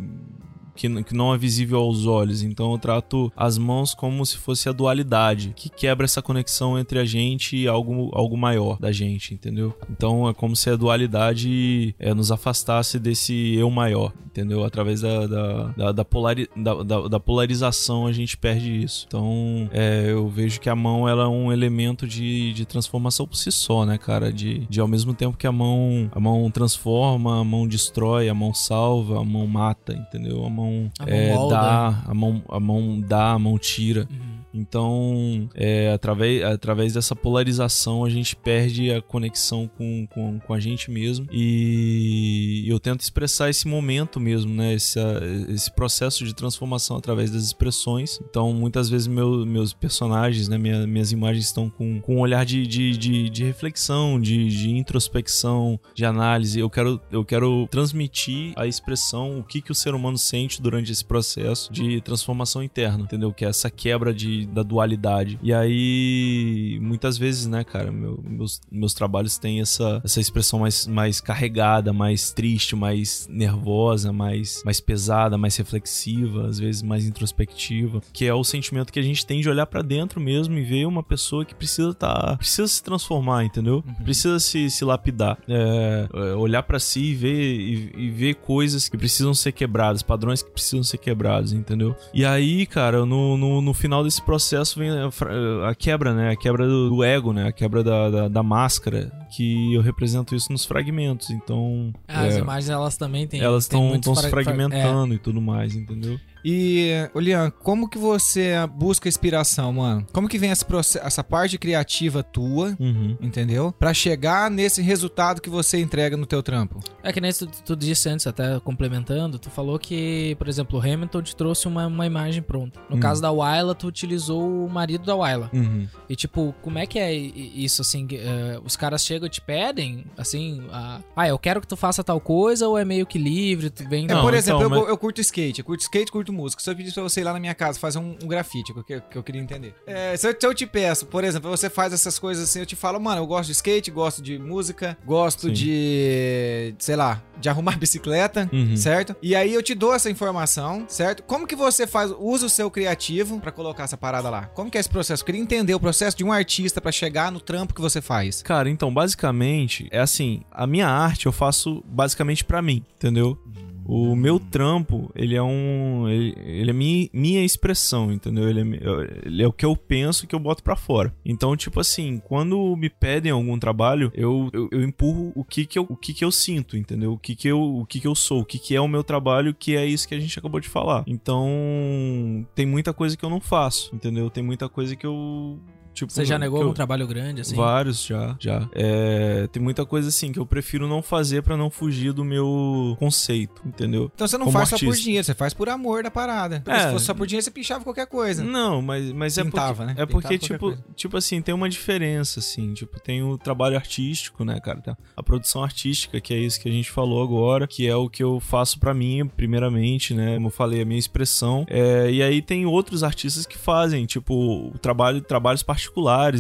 Que, que não é visível aos olhos. Então eu trato as mãos como se fosse a dualidade, que quebra essa conexão entre a gente e algo, algo maior da gente, entendeu? Então é como se a dualidade é, nos afastasse desse eu maior, entendeu? Através da, da, da, da polari- da- da- da polarização a gente perde isso. Então é, eu vejo que a mão ela é um elemento de, de transformação por si só, né, cara? De, de ao mesmo tempo que a mão, a mão transforma, a mão destrói, a mão salva, a mão mata, entendeu? A mão, A mão é, dá, a mão, a mão dá, a mão tira. Uhum. Então, é, através, através dessa polarização, a gente perde a conexão com, com, com a gente mesmo. E eu tento expressar esse momento mesmo, né? Esse, esse processo de transformação através das expressões. Então, muitas vezes, meu, meus personagens, né? Minha, minhas imagens estão com, com um olhar de, de, de, de reflexão, de, de introspecção, de análise. Eu quero, eu quero transmitir a expressão, o que, que o ser humano sente durante esse processo de transformação interna, entendeu? Que é essa quebra de da dualidade. E aí, muitas vezes, né, cara, meu- meus, meus trabalhos têm essa, essa expressão mais, mais carregada, mais triste, mais nervosa, mais, mais pesada, mais reflexiva, às vezes mais introspectiva, que é o sentimento que a gente tem de olhar pra dentro mesmo e ver uma pessoa que precisa tá, precisa se transformar, entendeu? Precisa se, se lapidar. É, é, olhar pra si e ver, e, e ver coisas que precisam ser quebradas, padrões que precisam ser quebrados, entendeu? E aí, cara, no, no, no final desse processo vem a, fra- a quebra, né? A quebra do, ego, né? A quebra da, da, da máscara, que eu represento isso nos fragmentos. Então, As é, imagens, elas também têm. elas estão se fra- fra- fragmentando e tudo mais, entendeu? E, Olian, como que você busca inspiração, mano? Como que vem esse proce- essa parte criativa tua, Uhum. entendeu? Pra chegar nesse resultado que você entrega no teu trampo. É que nem tu, tu disse antes, até complementando, tu falou que, por exemplo, o Hamilton te trouxe uma, uma imagem pronta. No Hum. caso da Wyla, tu utilizou o marido da Wyla. Uhum. E tipo, como é que é isso, assim? eh, os caras chegam e te pedem, assim, a- ah, eu quero que tu faça tal coisa, ou é meio que livre, tu vem... É, Não, por exemplo, então, eu, mas- eu curto skate, eu curto skate, curto música. Se eu pedisse pra você ir lá na minha casa fazer um, um grafite, que eu, que eu queria entender. É, se, eu, se eu te peço, por exemplo, você faz essas coisas assim, eu te falo, mano, eu gosto de skate, gosto de música, gosto Sim. de, sei lá, de arrumar bicicleta, Uhum. certo? E aí eu te dou essa informação, certo? Como que você faz, usa o seu criativo pra colocar essa parada lá? Como que é esse processo? Eu queria entender o processo de um artista pra chegar no trampo que você faz. Cara, então, basicamente, é assim, a minha arte eu faço basicamente pra mim, entendeu? O meu trampo, ele é um. Ele, ele é minha, minha expressão, entendeu? Ele é, ele é o que eu penso que eu boto pra fora. Então, tipo assim, quando me pedem algum trabalho, eu, eu, eu empurro o que que eu, o que que eu sinto, entendeu? O que que eu, o que que eu sou, o que que é o meu trabalho, que é isso que a gente acabou de falar. Então, tem muita coisa que eu não faço, entendeu? Tem muita coisa que eu. Tipo, Você já negou que eu- algum trabalho grande, assim? Vários já, já. É, tem muita coisa assim que eu prefiro não fazer pra não fugir do meu conceito, entendeu? Então você não Como faz só por artista. dinheiro, você faz por amor da parada. Porque É. se fosse só por dinheiro, você pichava qualquer coisa. Não, mas, mas é Pintava, porque, né? é Pintava porque tipo, coisa. tipo assim, tem uma diferença, assim. Tipo, tem o trabalho artístico, né, cara? Tá? A produção artística, que é isso que a gente falou agora, que é o que eu faço pra mim, primeiramente, né? Como eu falei, a minha expressão. É, e aí tem outros artistas que fazem, tipo, o trabalho, trabalhos particulares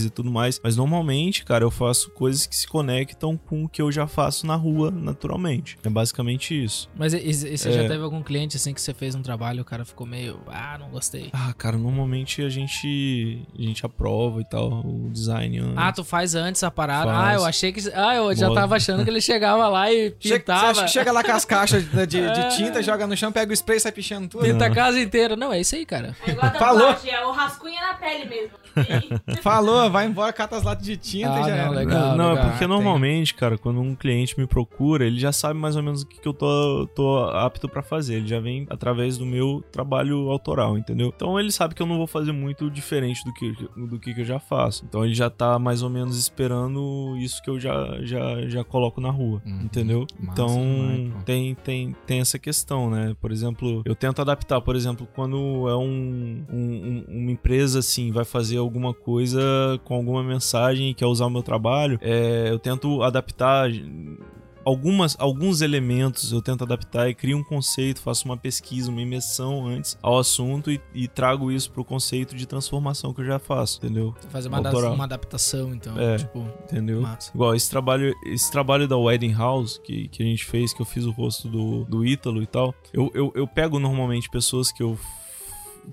e tudo mais. Mas normalmente, cara, eu faço coisas que se conectam com o que eu já faço na rua, naturalmente. É basicamente isso. Mas e, e você É. já teve algum cliente, assim, que você fez um trabalho e o cara ficou meio, ah, não gostei. Ah, cara, normalmente a gente a gente aprova e tal, o design antes. Ah, tu faz antes a parada. Faz. Ah, eu achei que. Ah, eu já tava achando que ele chegava lá e Chega, pintava. você acha que chega lá com as caixas de, de- de É. tinta, joga no chão, pega o spray e sai pichando tudo? Pinta a casa inteira. Não, é isso aí, cara. É igual a Falou. é o rascunho na pele mesmo. Falou, vai embora, cata as latas de tinta Ah, e já não, era. legal. não, é legal. porque Ah, normalmente, cara, quando um cliente me procura, ele já sabe mais ou menos o que, que eu tô, tô apto pra fazer. Ele já vem através do meu trabalho autoral, entendeu? Então ele sabe que eu não vou fazer muito diferente do que, do que, que eu já faço. Então ele já tá mais ou menos esperando isso que eu já, já, já coloco na rua, Uhum. entendeu? Massa então tem, tem, tem essa questão, né? Por exemplo, eu tento adaptar, por exemplo, quando é um, um- um- uma empresa assim, vai fazer alguma coisa com alguma mensagem e quer usar o meu trabalho, é, eu tento adaptar algumas, alguns elementos, eu tento adaptar e crio um conceito, faço uma pesquisa, uma imersão antes ao assunto e, e trago isso pro conceito de transformação que eu já faço, entendeu? Fazer uma, Autoral. uma adaptação, então. É. Tipo, Entendeu? massa. Igual esse trabalho, esse trabalho da Wedding House que, que a gente fez, que eu fiz o rosto do, do Ítalo e tal. Eu, eu, eu pego normalmente pessoas que eu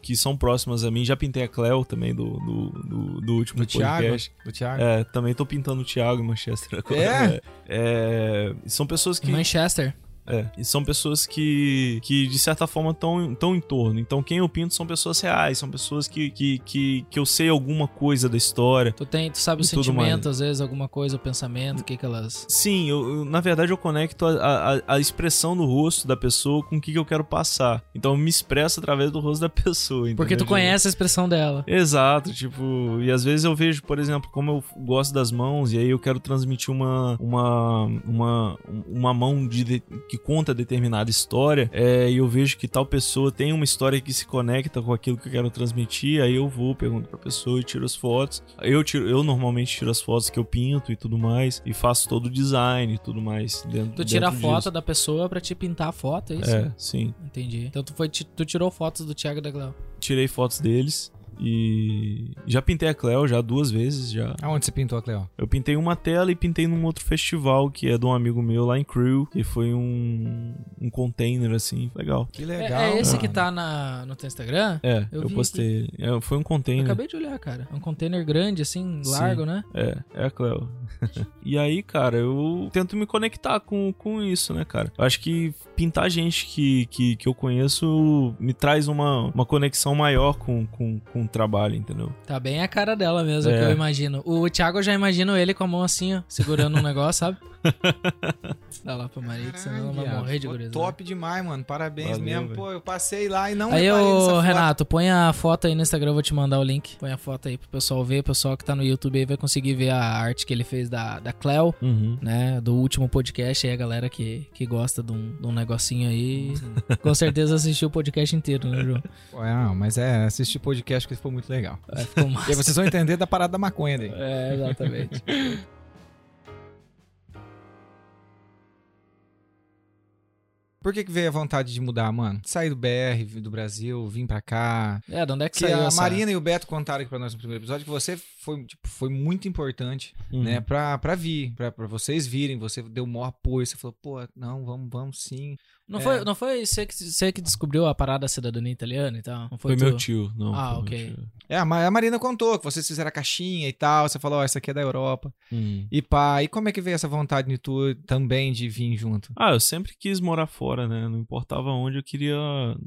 que são próximas a mim. Já pintei a Cleo também do, do, do, do último Do Thiago? podcast. Do Thiago? É, também tô pintando o Thiago em Manchester agora. É? É, são pessoas que. Manchester. É, e são pessoas que, que de certa forma estão tão em torno. Então, quem eu pinto são pessoas reais, são pessoas que, que, que, que eu sei alguma coisa da história. Tu, tem, tu sabe o sentimento, às vezes, alguma coisa, o pensamento, o que que elas... Sim, eu, eu- na verdade eu conecto a, a, a expressão do rosto da pessoa com o que, que eu quero passar. Então eu me expresso através do rosto da pessoa. Porque entendeu? tu conhece a expressão dela. Exato, tipo, e às vezes eu vejo, por exemplo, como eu gosto das mãos, e aí eu quero transmitir uma uma uma, uma mão de, de- que conta determinada história, é, e eu vejo que tal pessoa tem uma história que se conecta com aquilo que eu quero transmitir, aí eu vou, pergunto pra pessoa e tiro as fotos. Eu tiro, eu normalmente tiro as fotos que eu pinto e tudo mais, e faço todo o design e tudo mais dentro Tu tira a dentro foto disso. da pessoa pra te pintar a foto, é isso? É, sim. Entendi. Então tu, foi, tu tirou fotos do Thiago da Glau. tirei fotos deles E já pintei a Cleo já duas vezes já. Aonde você pintou a Cleo? Eu pintei uma tela e pintei num outro festival que é de um amigo meu lá em Crew, que foi um, um container assim, legal. Que É, legal. é esse mano. que tá na, no teu Instagram? É, Eu eu, postei. É, foi um Eu container. acabei de olhar, cara. É um container grande, assim, largo, né? É, é a Cleo. e aí, cara, eu tento me conectar com, com isso, né, cara? Eu acho que pintar gente que, que, que eu conheço me traz uma, uma conexão maior com, com, com trabalho, entendeu? Tá bem a cara dela mesmo, É. que eu imagino. O Thiago eu já imagino ele com a mão assim, ó, segurando um negócio, sabe? Dá lá pra Maria, que senão ela vai morrer de ficou gurizada. Top demais, mano. Parabéns Valeu, mesmo. velho. Pô, eu passei lá e não Aí, ô foto. Renato, põe a foto aí no Instagram, eu vou te mandar o link. Põe a foto aí pro pessoal ver. O pessoal que tá no YouTube aí vai conseguir ver a arte que ele fez da, da Cleo, Uhum. né? Do último podcast. Aí a galera que, que gosta de um, de um negocinho aí, com certeza assistiu o podcast inteiro, né, João? Pô, é, não, mas é, assistir podcast que foi muito legal. Aí ficou E aí massa. vocês vão entender da parada da maconha daí. É, exatamente. Por que, que veio a vontade de mudar, mano? Sair do BR, do Brasil, vim pra cá. É, de onde é que Que saiu a essa... Marina e o Beto contaram aqui pra nós no primeiro episódio que você foi, tipo, foi muito importante, Uhum. né, pra, pra vir, pra, pra vocês virem. Você deu o maior apoio, você falou, pô, não, vamos, vamos sim. Não É. foi, não foi você, que, você que descobriu a parada da cidadania italiana e tal? Não Foi, tu? meu tio, não. Ah, foi meu ok. tio. É, a Ma- a Marina contou que vocês fizeram a caixinha e tal. Você falou, ó, essa aqui é da Europa. Hum. E pá, e como é que veio essa vontade de tu também de vir junto? Ah, eu sempre quis morar fora, né? Não importava onde, eu queria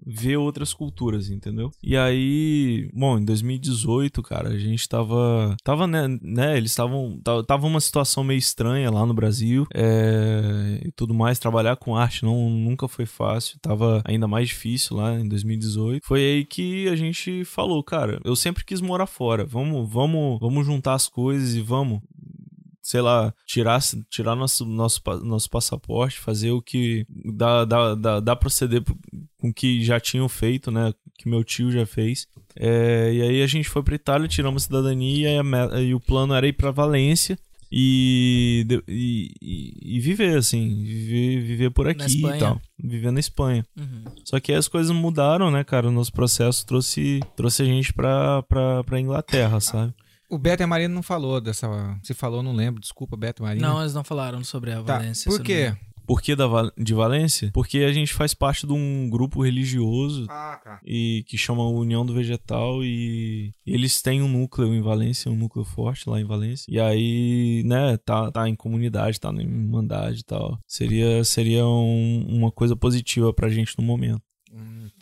ver outras culturas, entendeu? E aí, bom, em 2018, cara, a gente tava. Tava, né? né eles estavam. Tava, tava uma situação meio estranha lá no Brasil é, e tudo mais. Trabalhar com arte não, nunca foi fácil. Tava ainda mais difícil lá em 2018. Foi aí que a gente falou, cara, eu sempre quis morar fora. Vamos, vamos, vamos juntar as coisas e vamos sei lá, tirar, tirar nosso, nosso, nosso passaporte, fazer o que dá, dá, dá, dá proceder pro- com o que já tinham feito, né? Que meu tio já fez. É, e aí a gente foi pra Itália, tiramos a cidadania e, a e o plano era ir pra Valência. E, e, e- viver, assim, viver, viver por aqui e tal. Viver na Espanha. Uhum. Só que aí as coisas mudaram, né, cara? O nosso processo trouxe, trouxe a gente pra, pra, pra Inglaterra, sabe? O Beto e a Marina não falou dessa. Se falou, não lembro. Desculpa, Beto e Marina. Não, eles não falaram sobre a Tá, Valência. por se quê? Por que da, de Valência? Porque a gente faz parte de um grupo religioso Ah, tá. e que chama União do Vegetal e eles têm um núcleo em Valência, um núcleo forte lá em Valência. E aí, né, tá, tá em comunidade, tá em irmandade e tal. Seria, seria um- uma coisa positiva pra gente no momento.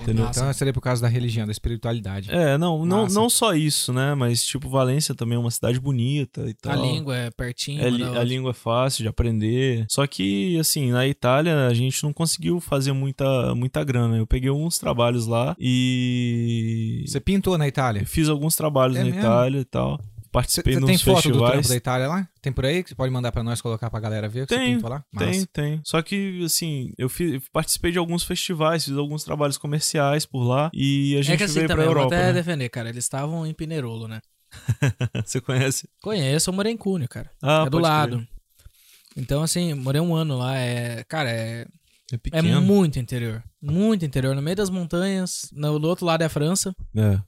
Entendeu? Então seria por causa da religião, da espiritualidade. É, não, não, Massa. não só isso, né? Mas, tipo, Valência também é uma cidade bonita e tal. A língua é pertinho. É, a outra. língua é fácil de aprender. Só que, assim, na Itália a gente não conseguiu fazer muita, muita grana. Eu peguei alguns trabalhos lá e. Você pintou na Itália? Fiz alguns trabalhos É na mesmo? Itália e tal. Você Participei você de tem foto do trampo festivais. da Itália lá? Tem por aí que você pode mandar pra nós colocar pra galera ver o que você Tem, pintou lá? Tem, Massa. tem. Só que, assim, eu fiz, participei de alguns festivais, fiz alguns trabalhos comerciais por lá e a gente É que assim veio também, pra eu vou Europa. até né? defender, cara. Eles estavam em Pinerolo, né? Você conhece? Conheço, eu morei em Cunha, cara. Ah, é do lado. crer. Então, assim, morei um ano lá. É, cara, é, É é pequeno. muito interior. Muito interior. No meio das montanhas. No, do outro lado é a França. É,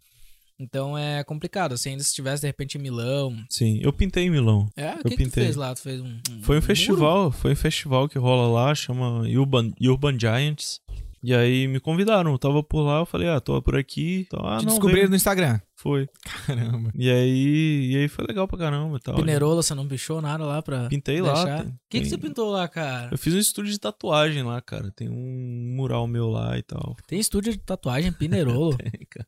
Então é complicado. Assim, ainda se estivesse de repente em Milão. sim. Eu pintei em Milão. É, o Eu que, que tu pintei. fez lá? Tu fez um. um- Foi um muro? festival, foi um festival que rola lá, chama Urban, Urban Giants. E aí me convidaram, eu tava por lá, eu falei, ah, tô por aqui. Então, ah, Te não, descobriram vem. no Instagram. Foi. Caramba. E aí, e aí foi legal pra caramba e tal. Pinerola, você não pichou nada lá pra. Pintei lá. deixar? O tem- que, que você pintou lá, cara? Eu fiz um estúdio de tatuagem lá, cara. Tem um mural meu lá e tal. Tem estúdio de tatuagem em Pinerolo. Tem, cara.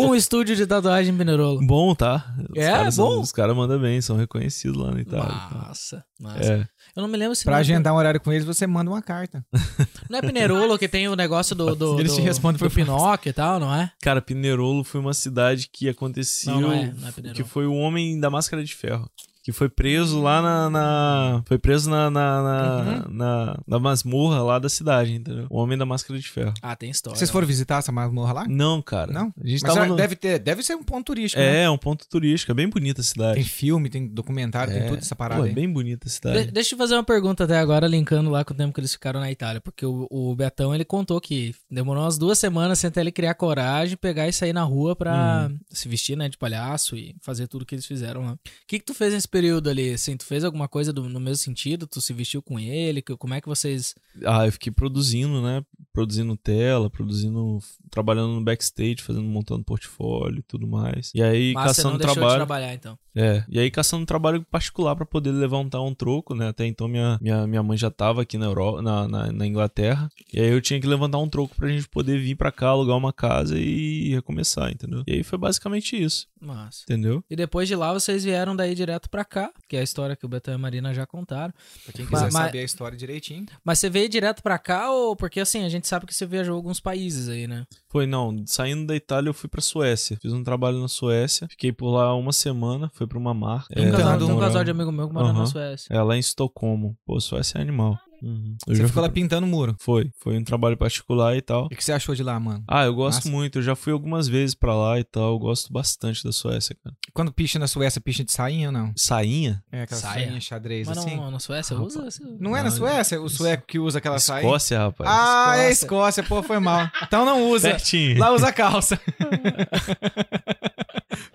Um estúdio de tatuagem em Pinerolo. Bom, tá? Os É, caras são- bom? os caras mandam bem, são reconhecidos lá na Itália. e tal. Massa. É. Eu não me lembro se Pra não é- agendar um horário com eles, você manda uma carta. Não é Pinerolo que tem o negócio do, do, Eles do, te respondem por Pinóquio e tal, não é? Cara, Pinerolo foi uma cidade que acontecia. Não, não é, não é Pinerolo. que foi o Homem da Máscara de Ferro. Que foi preso lá na. na- foi preso na na, na, na- na masmorra lá da cidade, entendeu? O Homem da Máscara de Ferro. Ah, tem história. Vocês foram visitar essa masmorra lá? Não, cara. Não? A gente Mas já no... deve, ter, deve ser um ponto turístico, né? É, um ponto turístico, é bem bonita a cidade. Tem filme, tem documentário, tem É. tudo essa Pô, parada é aí. bem bonita a De- cidade. deixa eu fazer uma pergunta até agora, linkando lá com o tempo que eles ficaram na Itália. Porque o, o Betão, ele contou que demorou umas duas semanas sem até ele criar coragem, pegar e sair na rua pra Uhum. se vestir, né, de palhaço e fazer tudo que eles fizeram lá. O que que tu fez nesse período ali? Assim, tu fez alguma coisa do- no mesmo sentido? Tu se vestiu com ele? Que- Como é que vocês... Ah, eu fiquei produzindo, né? Produzindo tela, produzindo. trabalhando no backstage, fazendo, montando portfólio e tudo mais. E aí, Mas você não caçando deixou de trabalho. trabalhar, então. É, e aí caçando trabalho particular pra poder levantar um troco, né? Até então minha, minha, minha mãe já tava aqui na, Euro, na, na, na Inglaterra. E aí eu tinha que levantar um troco pra gente poder vir pra cá, alugar uma casa e recomeçar, entendeu? E aí foi basicamente isso, Massa. entendeu? E depois de lá, vocês vieram daí direto pra cá, que é a história que o Betão e a Marina já contaram. Pra quem quiser mas- saber a história direitinho. Mas você veio direto pra cá ou... Porque assim, a gente sabe que você viajou alguns países aí, né? Foi, não, saindo da Itália eu fui pra Suécia. Fiz um trabalho na Suécia, fiquei por lá uma semana, foi pra uma marca. Tem um, casal, tem um casal de amigo meu que mora na Aham. Suécia. É, lá em Estocolmo. Pô, Suécia é animal. Uhum. Eu Você ficou lá pintando muro. Foi, foi um trabalho particular e tal. O que que você achou de lá, mano? Ah, eu gosto Massa. muito. Eu já fui algumas vezes pra lá e tal. Eu gosto bastante da Suécia, cara. Quando picha na Suécia, picha de sainha ou não? Sainha? É aquela Saia. sainha xadrez Mas assim? não, na Suécia Rapaz. usa... esse- Não é na Não, Suécia? O sueco que usa aquela saia? Escócia, rapaz. Ah, é Escócia. Escócia, pô, foi mal. Então não usa. Pertinho. Lá usa calça.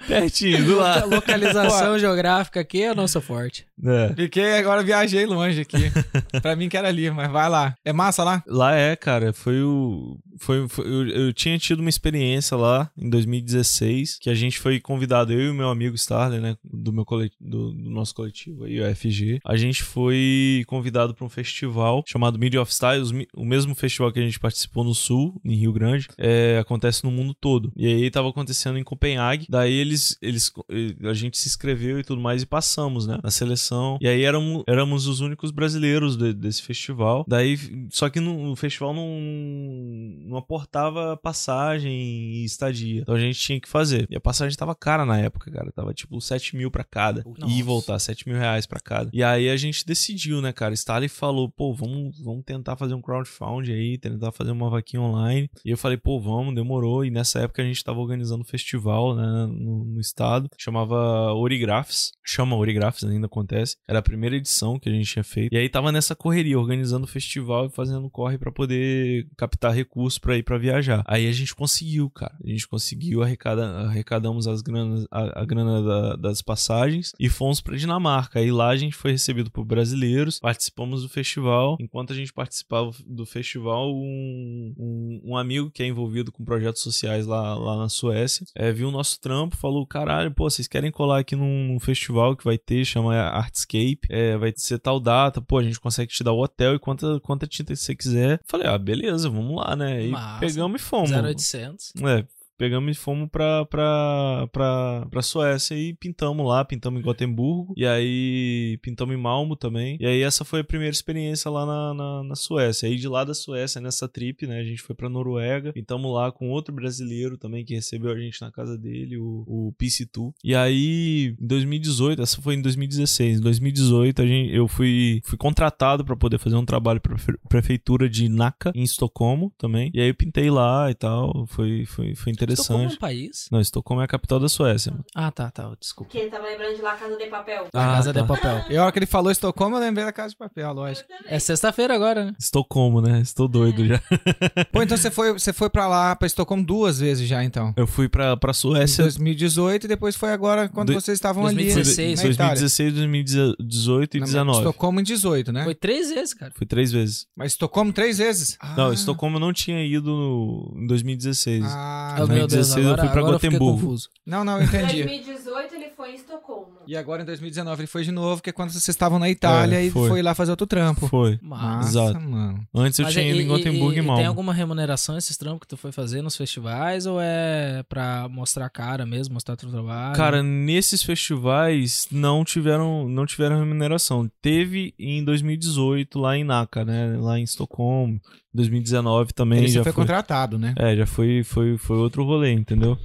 Pertinho, do A lado. localização geográfica aqui é o nosso forte. É. Fiquei, agora viajei longe aqui. pra mim que era ali, mas vai lá. É massa lá? Lá é, cara, foi o. Foi, foi- eu, eu tinha tido uma experiência lá em 2016 que a gente foi convidado, eu e o meu amigo Starler, né? Do, meu colet, do, do nosso coletivo aí, o FG. A gente foi convidado para um festival chamado Media of Styles, o mesmo festival que a gente participou no Sul, em Rio Grande, é, acontece no mundo todo. E aí tava acontecendo em Copenhague. Daí eles, eles. A gente se inscreveu e tudo mais e passamos, né? Na seleção. E aí éramos, éramos os únicos brasileiros de- desse festival. Daí, só que no, o festival não, não aportava passagem e estadia. Então a gente tinha que fazer. E a passagem tava cara na época, cara. Tava tipo 7 mil pra cada. Nossa. E voltar, 7 mil reais pra cada. E aí a gente decidiu, né, cara? Stalin falou, pô, vamos, vamos tentar fazer um crowdfunding aí, tentar fazer uma vaquinha online. E eu falei, pô, vamos, demorou. E nessa época a gente tava organizando um festival, né, no, no estado, chamava Origraphs. Chama Origraphs, ainda acontece. Era a primeira edição que a gente tinha feito. E aí tava nessa correria, organizando o festival e fazendo corre pra poder captar recursos pra ir pra viajar. Aí a gente conseguiu, cara. A gente conseguiu, arrecada, arrecadamos as granas, a, a grana da- das passagens e fomos pra Dinamarca. Aí lá a gente foi recebido por brasileiros, participamos do festival. Enquanto a gente participava do festival, um, um, um amigo que é envolvido com projetos sociais lá, lá na Suécia é, viu o nosso trampo, falou: caralho, pô, vocês querem colar aqui num, num festival que vai ter, chama Artscape, é, vai ser tal data, pô, a gente consegue te dar o hotel e quanta, quanta tinta você quiser. Falei, ah, beleza, vamos lá, né? Aí Massa. pegamos e fomos. 0800. É, pegamos e fomos pra, pra, pra, pra Suécia e pintamos lá, pintamos em Gotemburgo, e aí pintamos em Malmo também. E aí essa foi a primeira experiência lá na, na, na Suécia. Aí de lá da Suécia, nessa trip, né, a gente foi pra Noruega, pintamos lá com outro brasileiro também que recebeu a gente na casa dele, o, o PC2. E aí, em 2018, essa foi em 2016, em 2018 a gente, eu fui, fui contratado pra poder fazer um trabalho pra pre- prefeitura de Naka, em Estocolmo também. E aí eu pintei lá e tal, foi, foi, foi Estocolmo é um interessante. país? Não, Estocolmo é a capital da Suécia. mano. Ah, tá, tá. Desculpa. Porque ele tava lembrando de lá Casa de Papel. A Casa tá. de Papel. E a hora que ele falou Estocolmo, eu lembrei da Casa de Papel, lógico. É sexta-feira agora, né? Estocolmo, né? Estou doido já. Pô, então você foi, você foi pra lá, pra Estocolmo duas vezes já, então. Eu fui pra, pra Em Suécia 2018 e depois foi agora quando Do- vocês estavam 2016, ali na Itália. 2016, 2018 e Na- 19. Estocolmo em 18, né? Foi três vezes, cara. Fui três vezes. Mas Estocolmo três vezes? Não, Ah. Estocolmo eu não tinha ido no- em 2016. Ah, Deus, 2016 eu agora, fui eu fiquei Gotemburgo. confuso. não, não, eu Em entendi. 2018 ele foi em Estocolmo. E agora em 2019 ele foi de novo, que é quando vocês estavam na Itália É, e foi. foi lá fazer outro trampo. Foi. Massa. Exato. mano. Antes eu Mas tinha e- ido em e- Gotemburgo e, e, Malmo. tem alguma remuneração esses trampos que tu foi fazer nos festivais ou é pra mostrar a cara mesmo, mostrar teu trabalho? Cara, nesses festivais não tiveram, não tiveram remuneração. Teve em 2018 lá em Naka, né? Lá em Estocolmo. 2019 também Ele já foi, foi. contratado, né? É, já foi, foi, foi outro rolê, entendeu?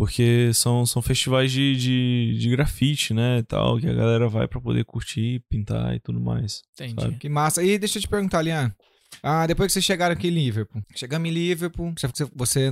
Porque são, são festivais de, de, de grafite, né, e tal, que a galera vai pra poder curtir, pintar e tudo mais. Entendi. Sabe? Que massa. E deixa eu te perguntar, Lian. Ah, depois que vocês chegaram aqui em Liverpool. Chegamos em Liverpool. Você, você,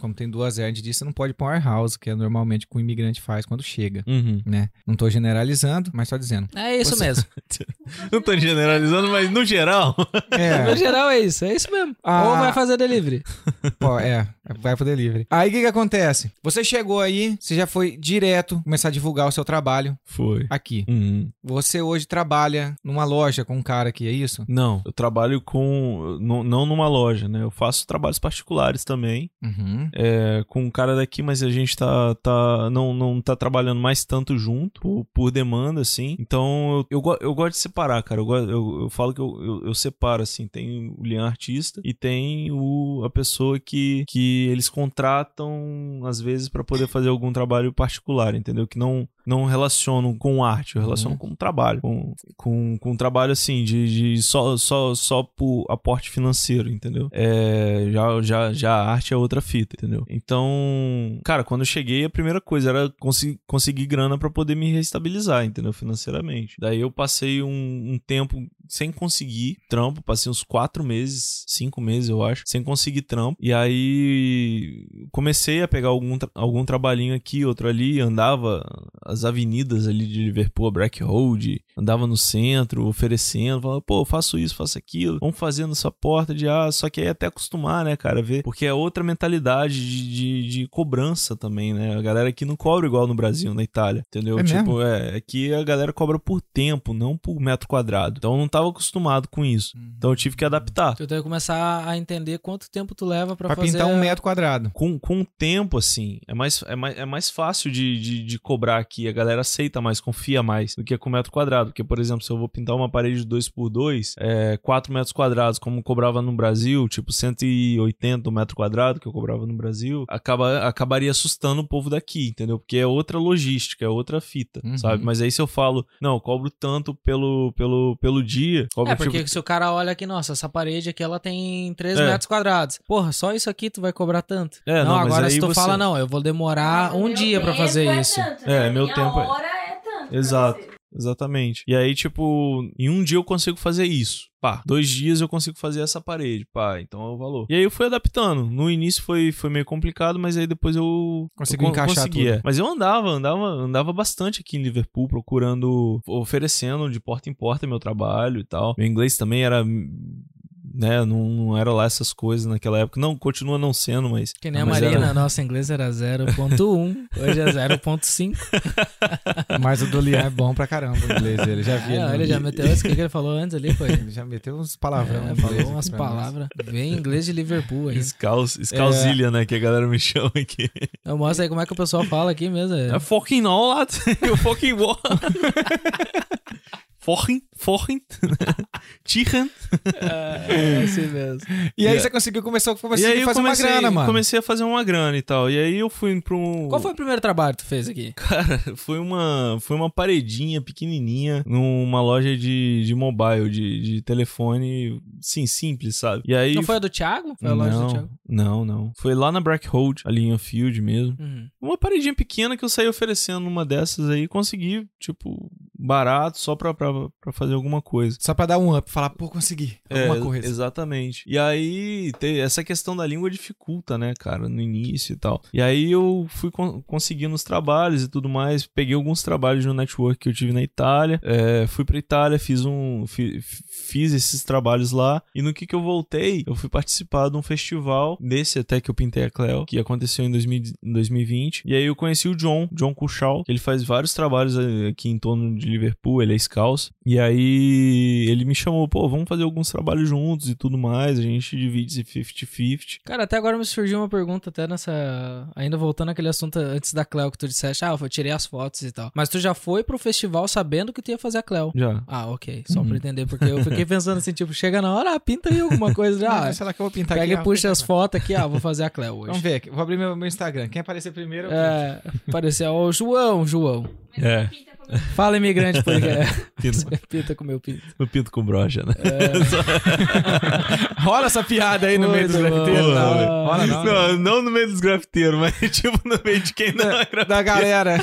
como tem duas herdes disso, você não pode pôr um warehouse, que é normalmente o que o imigrante faz quando chega, Uhum. né? Não tô generalizando, mas só dizendo. É isso Você- mesmo. Não tô generalizando, mas no geral. No É, geral é isso, é isso mesmo. Ah. Ou vai fazer delivery. pô, é, vai pro delivery. Aí o que que acontece? Você chegou aí, você já foi direto começar a divulgar o seu trabalho Foi. aqui. Uhum. Você hoje trabalha numa loja com um cara aqui, é isso? Não, eu trabalho com. Não, não numa loja, né? Eu faço trabalhos particulares também. Uhum. É, com um cara daqui, mas a gente tá, tá não, não tá trabalhando mais tanto junto, por, por demanda, assim. Então, eu, eu, eu gosto de separar, cara. Eu, eu, eu falo que eu, eu, separo, assim. Tem o Lian artista e tem o, a pessoa que, que eles contratam, às vezes, pra poder fazer algum trabalho particular, entendeu? Que não, não relacionam com arte, eu relaciono com o trabalho. Com, com, com trabalho, assim, de, de só, só, só por aporte financeiro, entendeu? É, já, já, já a arte é outra fita, entendeu? Então, cara, quando eu cheguei, a primeira coisa era consi- conseguir grana pra poder me reestabilizar, entendeu? Financeiramente. Daí eu passei um, um tempo sem conseguir trampo, passei uns quatro meses, cinco meses, eu acho, sem conseguir trampo. E aí comecei a pegar algum, tra- algum trabalhinho aqui, outro ali, andava as avenidas ali de Liverpool, a Black Road, andava no centro oferecendo, falava, pô, faço isso, faço aquilo, vamos fazendo essa porta de aço, só que aí até acostumar, né, cara, ver, porque é outra mentalidade de, de, de cobrança também, né, a galera aqui não cobra igual no Brasil, na Itália, entendeu? É tipo, mesmo? é, aqui a galera cobra por tempo, não por metro quadrado, então eu não tava acostumado com isso, então eu tive que adaptar. Tu tem que começar a entender quanto tempo tu leva pra, Pra fazer... pintar um metro quadrado. Com, com o tempo, assim, é mais, é mais, é mais fácil de, de, de cobrar aqui. A galera aceita mais, confia mais do que com metro quadrado. Porque, por exemplo, se eu vou pintar uma parede de 2x2, é, 4 metros quadrados, como cobrava no Brasil, tipo 180 o metro quadrado que eu cobrava no Brasil, acaba, acabaria assustando o povo daqui, entendeu? Porque é outra logística, é outra fita, Uhum. sabe? Mas aí se eu falo, não, eu cobro tanto pelo, pelo, pelo dia, cobro É, porque tipo, se o cara olha aqui, nossa, essa parede aqui ela tem 3 É. metros quadrados. Porra, só isso aqui tu vai cobrar tanto. É, não, não, mas agora aí se tu você- fala, não, eu vou demorar o um dia pra tempo fazer é isso. tanto, É, né? meu tempo é- hora é tanto. pra Exato. você. Exatamente. E aí, tipo, em um dia eu consigo fazer isso. Pá, dois dias eu consigo fazer essa parede. Pá, então é o valor. E aí eu fui adaptando. No início foi, foi meio complicado, mas aí depois eu. Conseguiu eu encaixar consegui, tudo. é. Mas eu andava, andava, andava bastante aqui em Liverpool, procurando, oferecendo de porta em porta meu trabalho e tal. Meu inglês também era. Né, não, não era lá essas coisas naquela época. Não, continua não sendo, mas. Que nem a Marina, era- nossa inglês era 0.1, hoje é 0.5. Mas o do Lian é bom pra caramba o inglês dele. Já vi É, ele. ele já meteu o que ele falou antes ali, foi? Ele já meteu uns palavrão. É, falou umas palavras. Vem inglês de Liverpool aí. Escaus, escausilha, né? Que a galera me chama aqui. Eu mostro aí como é que o pessoal fala aqui mesmo. É. É fucking não, lad. Eu fucking vou. Fucking, fucking. Tichen. É, assim mesmo. E aí Yeah. você conseguiu começou a E aí eu fazer comecei, uma grana, mano. comecei a fazer uma grana e tal. E aí eu fui pra um... Qual foi o primeiro trabalho que tu fez aqui? Cara, foi uma, foi uma paredinha pequenininha numa loja de, de mobile, de, de telefone, sim, simples, sabe? E aí... Não foi a do Thiago? Foi a loja do não, Thiago? não, não. Foi lá na Black Road, ali em Anfield mesmo. Uhum. Uma paredinha pequena que eu saí oferecendo numa dessas aí, consegui, tipo, barato, só pra, pra, pra fazer alguma coisa. Só pra dar um up, falar, pô, consegui. Alguma É, coisa. Exatamente. E aí, essa questão da língua dificulta, né, cara, no início e tal. E aí eu fui con- conseguindo os trabalhos e tudo mais. Peguei alguns trabalhos no network que eu tive na Itália. é, fui pra Itália, fiz um. Fiz esses trabalhos lá. E no que que eu voltei, eu fui participar de um festival, desse até que eu pintei a Cleo, que aconteceu em 2000 em 2020. E aí eu conheci o John, John Cushal, que ele faz vários trabalhos aqui em torno de Liverpool, ele é scout. E aí ele me chamou, pô, vamos fazer alguns trabalhos juntos e tudo mais, a gente divide esse 50-50. Cara, até agora me surgiu uma pergunta, até nessa. Ainda voltando àquele assunto antes da Cleo que tu disseste, ah, eu tirei as fotos e tal. Mas tu já foi pro festival sabendo que tu ia fazer a Cleo. Já. Ah, ok. Só pra entender, porque eu fiquei pensando assim, tipo, chega na hora, ah, pinta aí alguma coisa. Ah, Ah, lá que eu vou pintar pega aqui. e puxa as fotos aqui, ah, vou fazer a Cleo hoje. Vamos ver, vou abrir meu, meu Instagram. Quem aparecer primeiro, eu pinto. É, parecia o João, João. É. Pinta com meu- Fala, imigrante, porque Pinto, pinta com meu pinto. no pinto com brocha, né? Rola essa piada aí no meio dos Muito grafiteiros. Não, rola não. Não, não no meio dos grafiteiros, mas tipo no meio de quem não é grafiteiro. Da galera.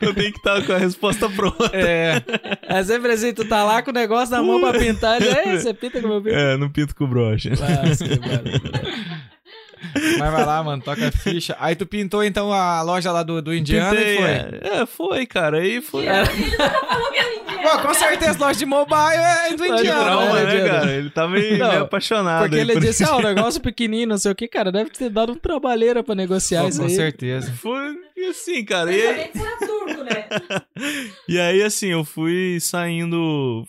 Eu tenho que estar com a resposta pronta. É. É sempre assim, tu tá lá com o negócio na mão pra pintar, e é, você pinta com meu pinto. É, no pinto com brocha. Nossa, que. Mas vai lá, mano, toca a ficha. Aí tu pintou então a loja lá do, do Indiana Pintei, e foi. É, é, foi, cara. Aí foi. Ele nunca falou que era indiano. Pô, com certeza, loja de mobile é do de Indiana. trauma, né, né, cara? Ele tá meio, Não, meio apaixonado. Porque ele por disse, ah, um negócio pequenininho, não sei o que, cara, deve ter dado um trabalheira pra negociar Pô, isso com aí. certeza. Foi assim, cara. E aí, turco, né? e aí, assim, eu fui saindo.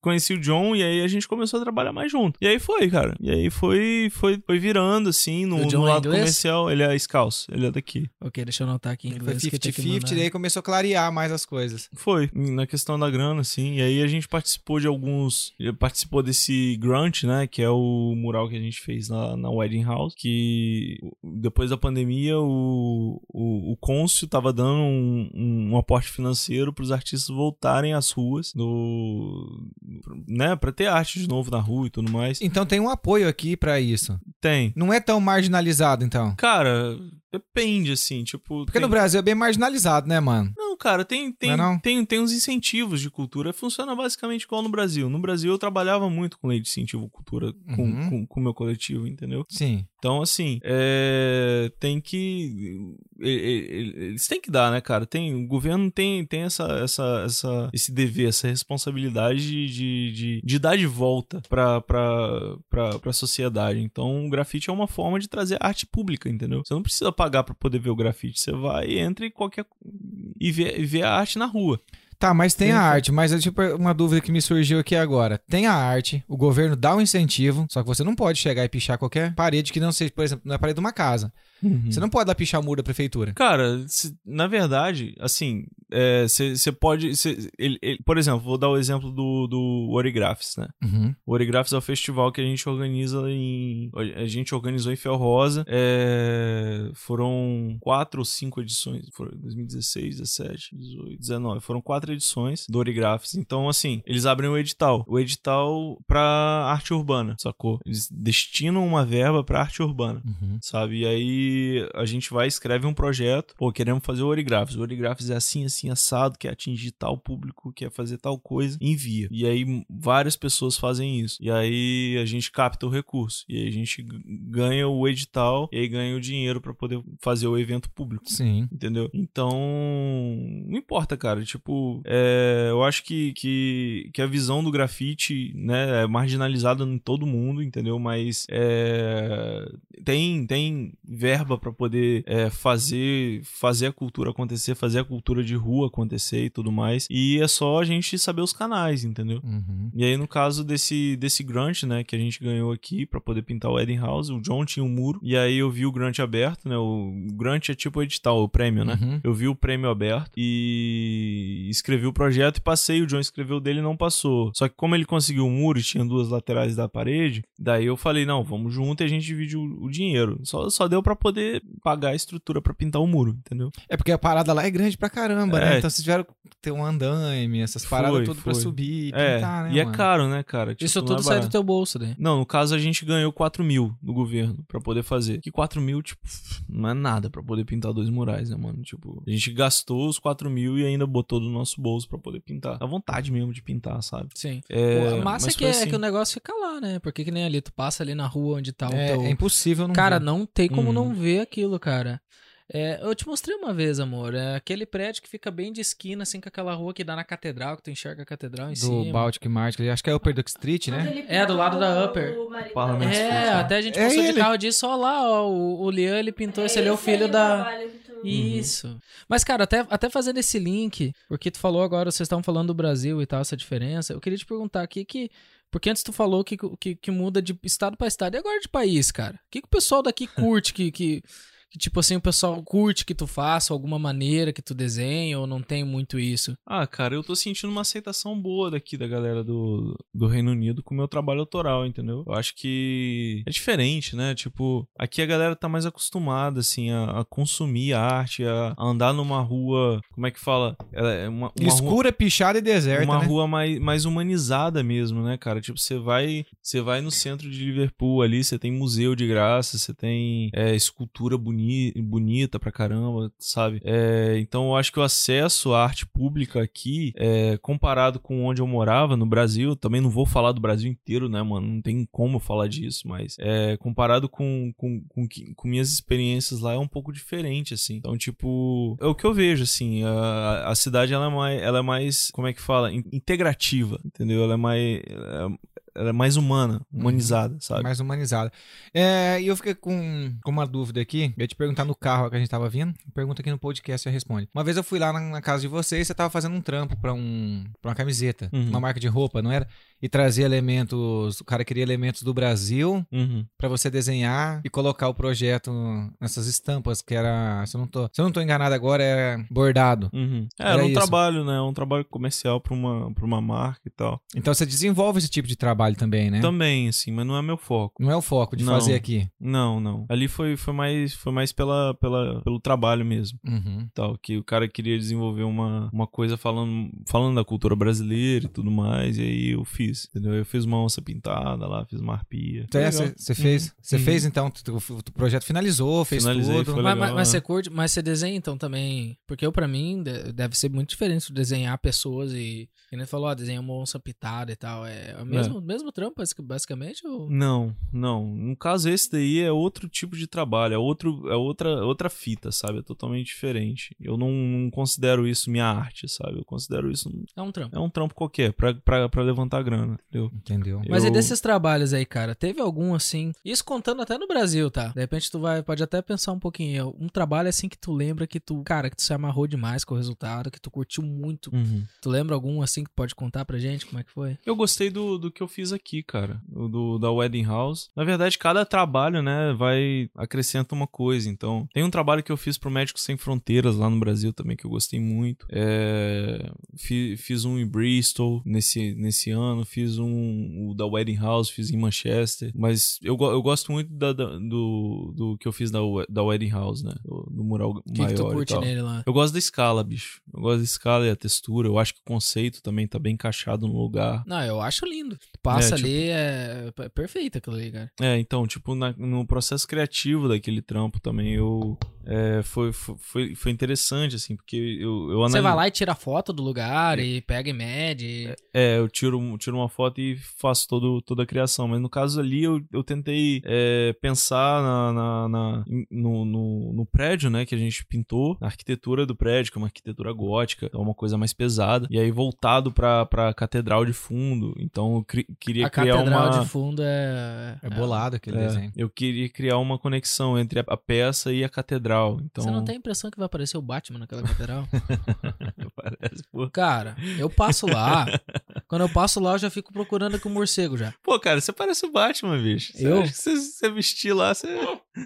conheci o John e aí a gente começou a trabalhar mais junto. E aí foi, cara. E aí foi, foi, foi virando, assim, no, no é lado inglês? comercial. Ele é scalso, ele é daqui. Ok, deixa eu anotar aqui em Foi inglês. que 50-50, mandar. daí começou a clarear mais as coisas. Foi, na questão da grana, assim. E aí a gente participou de alguns. Participou desse Grunt, né? Que é o mural que a gente fez na, na Wedding House. Que depois da pandemia, o, o, o Côncio tava dando um, um, aporte financeiro para os artistas voltarem às ruas. Né? Pra ter arte de novo na rua e tudo mais. Então tem um apoio aqui pra isso. Tem. Não é tão marginalizado, então. Cara, depende, assim. Tipo. Porque tem- no Brasil é bem marginalizado, né, mano? Não, cara, tem, tem, Não é não? tem, tem uns incentivos de cultura. Funciona basicamente igual no Brasil. No Brasil eu trabalhava muito com lei de incentivo cultura com o Uhum. com, com meu coletivo, entendeu? Sim. Então, assim, é, tem que. Eles têm que dar, né, cara? Tem, o governo tem, tem essa, essa, essa, esse dever, essa responsabilidade de, de, de, de dar de volta pra, pra, pra, pra sociedade. Então, o grafite é uma forma de trazer arte pública, entendeu? Você não precisa pagar pra poder ver o grafite. Você vai, entra em qualquer. e vê, e vê a arte na rua. Tá, mas tem a arte, mas é tipo uma dúvida que me surgiu aqui agora. Tem a arte, o governo dá um incentivo, só que você não pode chegar e pichar qualquer parede que não seja, por exemplo, na parede de uma casa. Você não pode dar pichar o muro da prefeitura. Cara, se- na verdade, assim, você pode. cê- ele- ele- por exemplo, vou dar o exemplo do, do Origraphs, né? Uhum. O Origraphs é o festival que a gente organiza em. A gente organizou em Fel Rosa. É, foram quatro ou cinco edições. Foram 2016, 17, 18, 19. Foram quatro edições do Origraphs. Então, assim, eles abrem o edital. O edital pra arte urbana, sacou? Eles destinam uma verba pra arte urbana Uhum. sabe? E aí a gente vai, escreve um projeto, pô, queremos fazer o Origraphs. O Origraphs é assim, assim, assado, quer atingir tal público, quer fazer tal coisa, envia. E aí várias pessoas fazem isso. E aí a gente capta o recurso. E aí a gente ganha o edital e aí ganha o dinheiro pra poder fazer o evento público. Sim. Entendeu? Então, não importa, cara. Tipo, é, eu acho que, que, que a visão do grafite, né, é marginalizada em todo mundo, entendeu? Mas é, tem, tem verba pra poder é, fazer, fazer a cultura acontecer, fazer a cultura de rua acontecer e tudo mais. E é só a gente saber os canais, entendeu? Uhum. E aí, no caso desse, desse Grunt, né, que a gente ganhou aqui pra poder pintar o Eden House, o John tinha um muro, e aí eu vi o Grunt aberto, né, o Grunt é tipo o edital, o prêmio, né? Uhum. Eu vi o prêmio aberto e escrevi o projeto e passei, o John escreveu dele e não passou. Só que como ele conseguiu o muro e tinha duas laterais da parede, daí eu falei, não, vamos junto e a gente divide o, o dinheiro. Só, só deu pra poder pagar a estrutura pra pintar o muro, entendeu? É porque a parada lá é grande pra caramba, É. né? Então vocês tiveram que ter um andaime, essas paradas Foi, tudo pra subir e É, pintar, né, e é mano? caro, né, cara? Tipo, Isso não tudo é sai do teu bolso, né? Não, no caso a gente ganhou 4 mil do governo pra poder fazer. Que 4 mil, tipo, não é nada pra poder pintar dois murais, né, mano? Tipo, a gente gastou os 4 mil e ainda botou do nosso bolso pra poder pintar. Dá vontade mesmo de pintar, sabe? Sim. É, Pô, a massa é mas que, é assim. que o negócio fica lá, né? Porque que nem ali, tu passa ali na rua onde tá o É, teu... é impossível não Cara, ver. não tem como Uhum. não ver aquilo, cara. É, eu te mostrei uma vez, amor. É aquele prédio que fica bem de esquina, assim, com aquela rua que dá na catedral, que tu enxerga a catedral em do cima. Baltic Market, acho que é Upper Duck Street, né? É, do lado da Upper. Parlamento dela. Street, É, né? até a gente É passou de ele. carro disso, ó lá, ó, o, o Lian, ele pintou esse ali, é o filho aí da... tu- Isso. Mas, cara, até, até fazendo esse link, porque tu falou agora, vocês estavam falando do Brasil e tal, essa diferença, eu queria te perguntar aqui que. Porque antes tu falou que, que, que muda de estado pra estado. E agora de país, cara? O que, que o pessoal daqui curte que. que Que tipo assim, o pessoal curte que tu faça, alguma maneira que tu desenhe, ou não tem muito isso? Ah, cara, eu tô sentindo uma aceitação boa daqui da galera do, do Reino Unido com o meu trabalho autoral, entendeu? Eu acho que é diferente, né? Tipo, aqui a galera tá mais acostumada, assim, a, a consumir arte, a, a andar numa rua, como é que fala? É uma, uma rua- Escura, pichada e deserta, uma né? rua mais, mais humanizada mesmo, né, cara? Tipo, você vai, você vai no centro de Liverpool ali, você tem museu de graça, você tem é, escultura boni bonita pra caramba, sabe? É, então eu acho que o acesso à arte pública aqui, é, comparado com onde eu morava, no Brasil, também não vou falar do Brasil inteiro, né, mano? Não tem como falar disso, mas é, comparado com, com, com, com minhas experiências lá, é um pouco diferente, assim. Então, tipo, é o que eu vejo, assim, a, a cidade, ela é mais, ela é mais, como é que fala? In- Integrativa, entendeu? Ela é mais, é- ela é mais humana, humanizada, sabe? Mais humanizada. É, e eu fiquei com, com uma dúvida aqui. Eu ia te perguntar no carro que a gente tava vindo. Pergunta aqui no podcast você responde. Uma vez eu fui lá na, na casa de vocês e você tava fazendo um trampo pra, um, pra uma camiseta, Uhum. uma marca de roupa, não era? E trazer elementos. O cara queria elementos do Brasil Uhum. pra você desenhar e colocar o projeto nessas estampas que era. Se eu não tô, se eu não tô enganado agora, é bordado. Uhum. É, Era era um isso. trabalho, né? Um trabalho comercial pra uma, pra uma marca e tal. Então você desenvolve esse tipo de trabalho também, né? Também, assim, mas não é meu foco. Não é o foco de Não. fazer aqui. Não, não. Ali foi, foi mais, foi mais pela, pela, pelo trabalho mesmo. Uhum. Tal, que o cara queria desenvolver uma, uma coisa falando, falando da cultura brasileira e tudo mais, e aí eu fiz, entendeu? Eu fiz uma onça pintada lá, fiz uma arpia. Então, é, você você fez, você Uhum. fez então, tu- o, o projeto finalizou, fez Finalizei, tudo. foi legal, mas, mas né? você curte, mas você desenha então também. Porque eu, pra mim, de- deve ser muito diferente de desenhar pessoas e. Que nem falou, ó, desenhar uma onça pitada e tal. É o mesmo, mesmo trampo, basic- basicamente? Ou... Não, não. No caso, esse daí é outro tipo de trabalho, é, outro, é outra, outra fita, sabe? É totalmente diferente. Eu não, não considero isso minha arte, sabe? Eu considero isso. É um trampo. É um trampo qualquer, pra, pra, pra levantar grana, entendeu? Entendeu? Mas e Eu- desses trabalhos aí, cara? Teve algum assim? Isso contando até no Brasil, tá? De repente tu vai, pode até pensar um pouquinho. Um trabalho assim que tu lembra que tu, cara, que tu se amarrou demais com o resultado, que tu curtiu muito. Uhum. Tu lembra algum assim que tu pode contar pra gente? Como é que foi? Eu gostei do, do que eu fiz aqui, cara. O do, da Wedding House. Na verdade, cada trabalho, né, vai acrescenta uma coisa. Então, tem um trabalho que eu fiz pro Médicos Sem Fronteiras lá no Brasil também, que eu gostei muito. É, fi- fiz um em Bristol nesse, nesse ano. Fiz um o da Wedding House, fiz em Manchester. Mas eu, eu gosto muito da- da- do, do que eu fiz da, da Wedding House, né? Do, do mural O que, maior que tu curte nele lá? Eu gosto da escala, bicho. Eu gosto da escala e a textura. Eu acho que o conceito também tá bem encaixado no lugar. Não, eu acho lindo. Passa É, tipo- ali, é, é perfeito aquilo ali, cara. É, então, tipo, na- no processo criativo daquele trampo também, eu. É, foi, foi- foi, interessante, assim, porque eu, eu Você analiso- vai lá e tira foto do lugar e pega e mede. É, eu tiro, tiro uma foto e faço todo, toda a criação. Mas no caso ali, eu, eu tentei é, pensar na, na- na- no, no, no prédio, né, que a gente pintou, a arquitetura do prédio, que é uma arquitetura gótica, é uma coisa mais pesada. E aí voltado pra, pra catedral de fundo. Então eu cri- queria a criar catedral uma. de fundo é. É bolado aquele É, desenho. eu queria criar uma conexão entre a, a peça e a catedral. Então, Você não tem a impressão que vai aparecer o Batman naquela catedral? Parece, pô. Cara, eu passo lá. Quando eu passo lá, eu já fico procurando aqui o morcego já. Pô, cara, você parece o Batman, bicho. Você Eu? acha que Se você vestir lá, você.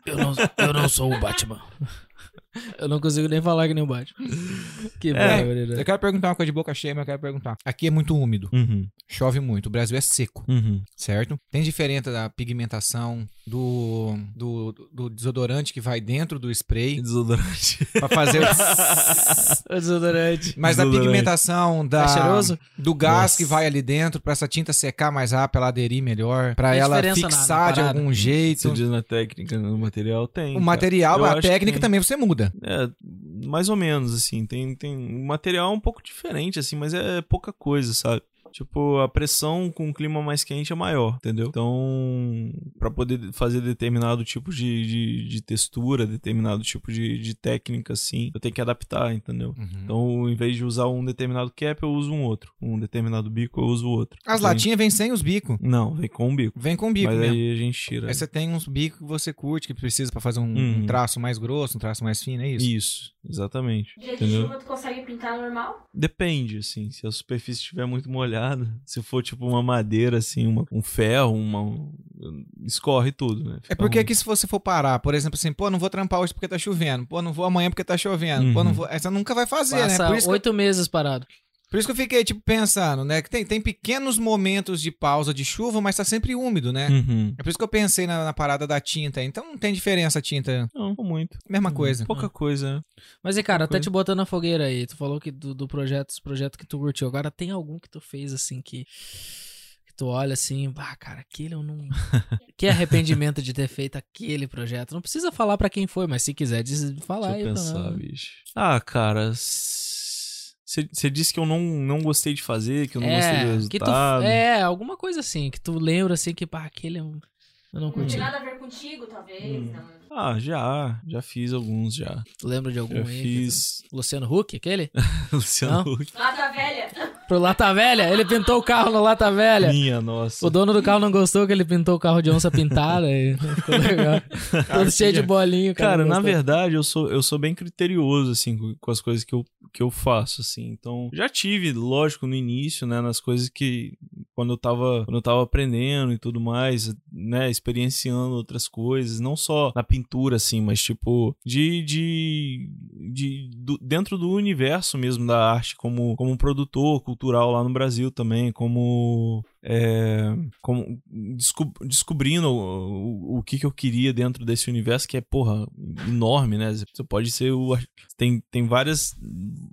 Eu não, eu não sou o Batman. Eu não consigo nem falar que nem o Batman. Que É, barbaridade. Eu quero perguntar uma coisa de boca cheia, mas eu quero perguntar. Aqui é muito úmido, Uhum, chove muito, o Brasil é seco, uhum. certo? Tem diferença da pigmentação do, do, do desodorante que vai dentro do spray Desodorante. pra fazer o... O desodorante. Mas da Desodorante. pigmentação da, É cheiroso? do gás Nossa. que vai ali dentro pra essa tinta secar mais rápido, pra ela aderir melhor, pra Tem ela diferença na- na fixar de algum jeito. Você diz na técnica, no material, tem. O cara. material, Eu a técnica também você muda. É, mais ou menos, assim. Tem, tem... Material é um pouco diferente, assim, mas é pouca coisa, sabe? Tipo, a pressão com o clima mais quente é maior, entendeu? Então, pra poder fazer determinado tipo de, de, de textura, determinado tipo de, de técnica, assim, eu tenho que adaptar, entendeu? Então, em vez de usar um determinado cap, eu uso um outro. Um determinado bico, eu uso o outro. As Vem- latinhas vêm sem os bicos. Não, vem com um bico. Vem com bico mas mesmo. aí a gente tira. Aí você tem uns bicos que você curte, que precisa pra fazer um, Uhum. um traço mais grosso, um traço mais fino, é isso? Isso, exatamente. Dia de chuva, tu consegue pintar normal? Depende, assim. Se a superfície estiver muito molhada, ligado? Se for tipo uma madeira, assim, uma- um ferro, uma. um- escorre tudo, né? É Fica porque ruim. que se você for parar, por exemplo, assim, pô, não vou trampar hoje porque tá chovendo, pô, não vou amanhã porque tá chovendo, pô, não Uhum. vou. Essa nunca vai fazer, né? Passa Por isso, que, oito meses parado. Por isso que eu fiquei, tipo, pensando, né? Que tem, tem pequenos momentos de pausa de chuva, mas tá sempre úmido, né? Uhum. É por isso que eu pensei na, na parada da tinta. Então não tem diferença a tinta. Não, não muito. Mesma coisa. Pouca coisa, né? Mas e cara, até coisa. te botando na fogueira aí, tu falou que do, do projeto, dos projetos que tu curtiu. Agora tem algum que tu fez assim que. tu olha assim, ah, cara, aquele eu não. que arrependimento de ter feito aquele projeto. Não precisa falar pra quem foi, mas se quiser diz, falar Deixa eu aí pra pensar, bicho. Ah, cara. Você disse que eu não, não gostei de fazer, que eu não gostei do que tu, resultado. é, alguma coisa assim, que tu lembra assim que, pá, aquele eu, eu não Não curti. tem nada a ver contigo, talvez. Hum. não. Ah, já. Já fiz alguns, já. Tu lembra de algum Já aí? fiz. Luciano Huck, aquele? Luciano Não? Huck. Lata velha. Pro Lata Velha? Ele pintou o carro no Lata Velha. Minha nossa. O dono do carro não gostou que ele pintou o carro de onça pintada e ficou legal. Todo cheio de bolinho. Cara, não na verdade, eu sou, eu sou bem criterioso, assim, com, com as coisas que eu, que eu faço, assim. Então, já tive, lógico, no início, né, nas coisas que... Quando eu tava, quando eu tava aprendendo e tudo mais, né, experienciando outras coisas, não só na pintura, assim, mas, tipo, de... de, de do- dentro do universo mesmo da arte, como, como um produtor cultural lá no Brasil também, como... é, como desco- descobrindo o, o, o que, que eu queria dentro desse universo que é, porra, enorme, né? Você pode ser o. Tem, tem várias,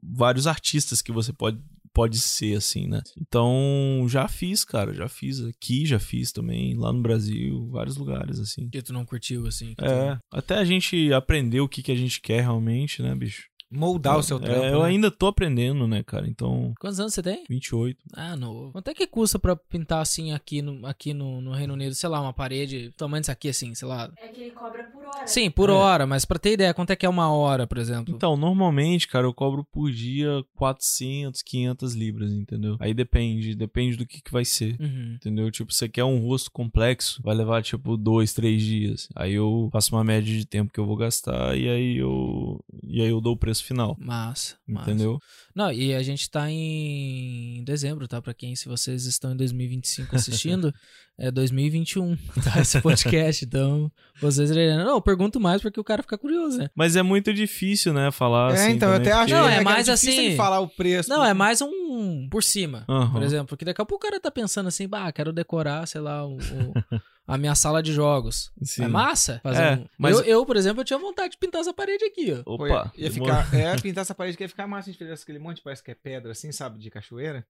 vários artistas que você pode, pode ser, assim, né? Então, já fiz, cara, já fiz aqui, já fiz também, lá no Brasil, vários lugares, assim. Que tu não curtiu, assim. que tu- É, até a gente aprender o que, que a gente quer realmente, né, bicho? Moldar o seu É, trampo. eu né? ainda tô aprendendo, né, cara? Então, Quantos anos você tem? 28. Ah, não. Quanto é que custa pra pintar assim aqui no, aqui no, no Reino Unido? Sei lá, uma parede, tamanho disso aqui, assim, sei lá. É que ele cobra por hora. Sim, por É. hora, mas pra ter ideia, quanto é que é uma hora, por exemplo? Então, normalmente, cara, eu cobro por dia 400, 500 libras, entendeu? Aí depende, depende do que, que vai ser. Uhum. Entendeu? Tipo, você quer um rosto complexo, vai levar, tipo, dois, três dias. Aí eu faço uma média de tempo que eu vou gastar e aí eu. E aí eu dou o preço final. Massa, massa. Entendeu? Não, e a gente tá em dezembro, tá? Pra quem, se vocês estão em 2025 assistindo, é 2021, tá? Esse podcast. Então, vocês. Não, eu pergunto mais porque o cara fica curioso, né? Mas é muito difícil, né? Falar É, assim. então, eu também, até acho porque- Não, que é que mais difícil assim- falar o preço. Não, é mais um por cima, Aham. por exemplo. Porque daqui a pouco o cara tá pensando assim, bah, quero decorar, sei lá, o- o- a minha sala de jogos. Sim. É massa? Fazer É, um- mas- eu, eu, por exemplo, eu tinha vontade de pintar essa parede aqui, ó. Opa! ia ficar, é, pintar essa parede que ia ficar massa, a gente fizesse aquele monte, parece que é pedra assim, sabe, de cachoeira.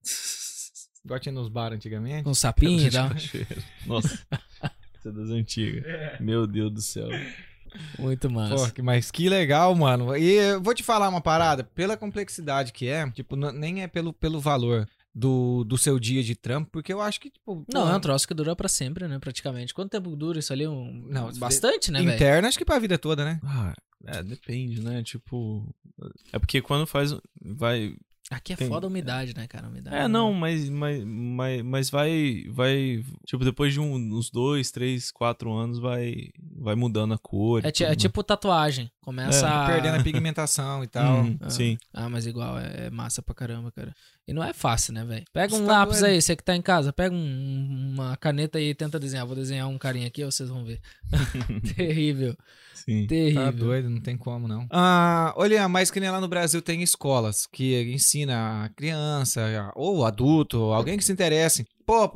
Igual tinha nos bar antigamente. Com sapinho e tal. Nossa. Isso é das antigas. Meu Deus do céu. Muito massa. Pô, que- mas que legal, mano. E eu vou te falar uma parada, pela complexidade que é, tipo, nem é pelo, pelo valor do, do seu dia de trampo, porque eu acho que, tipo. Não, pô, é um troço que dura pra sempre, né? Praticamente. Quanto tempo dura isso ali? Um... Não, Bastante, né, interno, acho que pra vida toda, né? Ah, é, depende, né? Tipo. É porque quando faz. Vai. Aqui é Tem- foda a umidade, né, cara? A umidade, É, não, mas, mas, mas, mas vai. Vai. Tipo, depois de um- uns dois, três, quatro anos, vai. Vai mudando a cor. É, ti- tudo, é né? tipo tatuagem. Começa É, a... Perdendo a pigmentação e tal. Uhum, Ah. Sim. Ah, mas igual, é, é massa pra caramba, cara. E não é fácil, né, velho? Pega um tá lápis doido. aí, você que tá em casa, pega um- uma caneta aí e tenta desenhar. Vou desenhar um carinha aqui, vocês vão ver. terrível, Sim. terrível. Tá doido, não tem como não. Ah, olha, mas que nem lá no Brasil tem escolas que ensina a criança ou adulto, alguém que se interesse. Pô,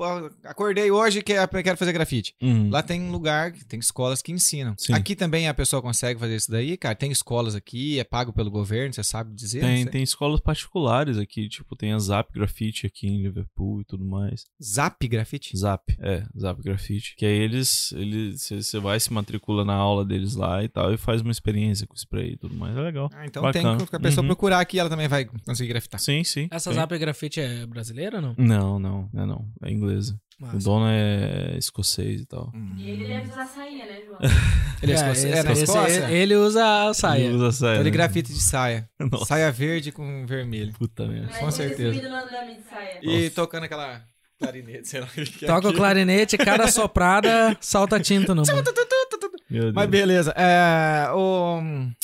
acordei hoje que quero fazer grafite. Uhum. Lá tem um lugar, tem escolas que ensinam. Sim. Aqui também a pessoa consegue fazer isso daí, cara. Tem escolas aqui, é pago pelo governo, você sabe dizer? Tem, tem escolas particulares aqui, tipo, tem a Zap Grafite aqui em Liverpool e tudo mais. Zap grafite? Zap, é, Zap Grafite. Que aí eles, eles, você vai se matricula na aula deles lá e tal, e faz uma experiência com spray e tudo mais, é legal. Ah, então Bacana. tem que a pessoa Uhum. procurar aqui, ela também vai conseguir grafitar. Sim, sim. Essa tem. Zap Grafite é brasileira ou não? Não, não, é não, é inglesa. O Massa. dono é escocês e tal. E ele deve usar sainha, né, João? Ele é, É, escocês- esse- é na esse- Escócia? ele, ele usa a saia. Ele usa saia, Então ele né? grafite de saia. Nossa, Saia verde com vermelho. puta merda. Com certeza. saia. E tocando aquela clarinete, sei lá. o que é Toca o clarinete, cada soprada salta tinta no. Mas beleza. É, ô,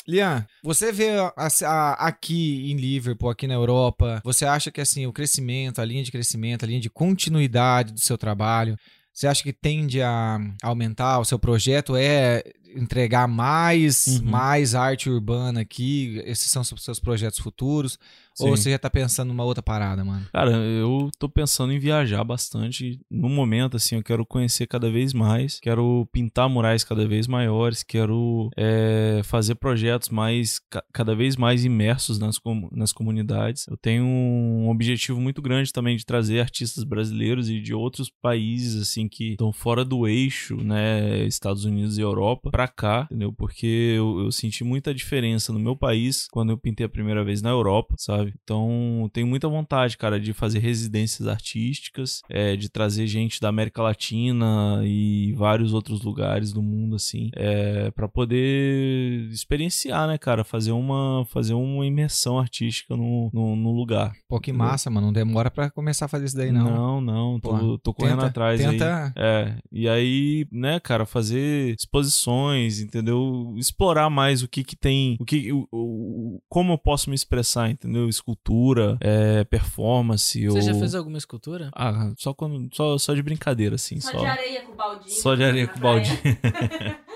Lian, você vê a- a- aqui em Liverpool, aqui na Europa, você acha que assim, o crescimento, a linha de crescimento, a linha de continuidade do seu trabalho, você acha que tende a aumentar? O seu projeto é entregar mais, Uhum. mais arte urbana aqui? Esses são os seus projetos futuros? Ou Sim. você já tá pensando numa outra parada, mano? Cara, eu tô pensando em viajar bastante. No momento, assim, eu quero conhecer cada vez mais. Quero pintar murais cada vez maiores. Quero é, fazer projetos mais ca- cada vez mais imersos nas, com- nas comunidades. Eu tenho um objetivo muito grande também de trazer artistas brasileiros e de outros países, assim, que estão fora do eixo, né? Estados Unidos e Europa, pra cá, entendeu? Porque eu, eu senti muita diferença no meu país quando eu pintei a primeira vez na Europa, sabe? Então, tenho muita vontade, cara, de fazer residências artísticas, é, de trazer gente da América Latina e vários outros lugares do mundo, assim, é, para poder experienciar, né, cara? Fazer uma, fazer uma imersão artística no, no, no lugar. Pô, que Entendeu? massa, mano. Não demora pra começar a fazer isso daí, não. Não, não, tô, Pô, tô correndo tenta- atrás aí. tenta- É, e aí, né, cara, fazer exposições, entendeu? Explorar mais o que que tem, o que, o, o- como eu posso me expressar, entendeu? Escultura, é, performance Você ou... já fez alguma escultura? Ah, só quando, só, só de brincadeira, assim, Só, só. de areia com baldinho. Só de areia com praia. baldinho.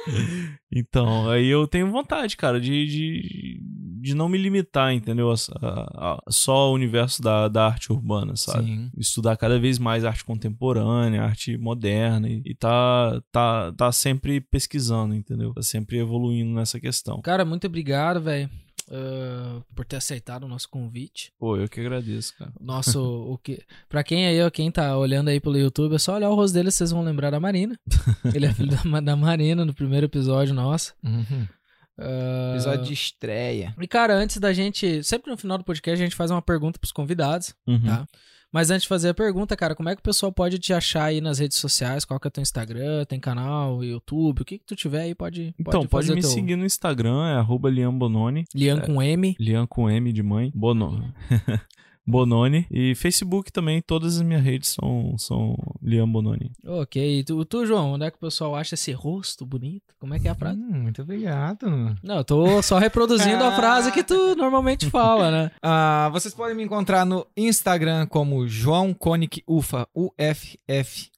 Então, aí eu tenho vontade, cara, de, de, de não me limitar, entendeu? A, a- a- só ao universo da, da arte urbana, sabe? Sim. estudar cada vez mais arte contemporânea, arte moderna e, e tá, tá, tá sempre pesquisando, entendeu? Tá sempre evoluindo nessa questão. Cara, muito obrigado, velho. Ah, por ter aceitado o nosso convite. Pô, eu que agradeço, cara. Nosso, o que, pra quem aí, ó, quem tá olhando aí pelo YouTube, é só olhar o rosto dele, vocês vão lembrar da Marina. Ele é filho da, da Marina no primeiro episódio nosso. Uhum. Ah, Episódio de estreia. E, cara, antes da gente. Sempre no final do podcast a gente faz uma pergunta pros convidados, Uhum. tá? Mas antes de fazer a pergunta, cara, como é que o pessoal pode te achar aí nas redes sociais? Qual que é o teu Instagram? Tem canal, YouTube? O que que tu tiver aí pode. Então, pode me teu- seguir no Instagram, é arroba Liam Bononi. Lian com M. Liam com M de mãe. Bono... Bononi. E Facebook também, todas as minhas redes são, são Liam Bononi. Ok. E tu, tu, João, onde é que o pessoal acha esse rosto bonito? Como é que é a frase? Hum, muito obrigado. Não, eu tô só reproduzindo a frase que tu normalmente fala, né? Ah, vocês podem me encontrar no Instagram como João Conic Ufa,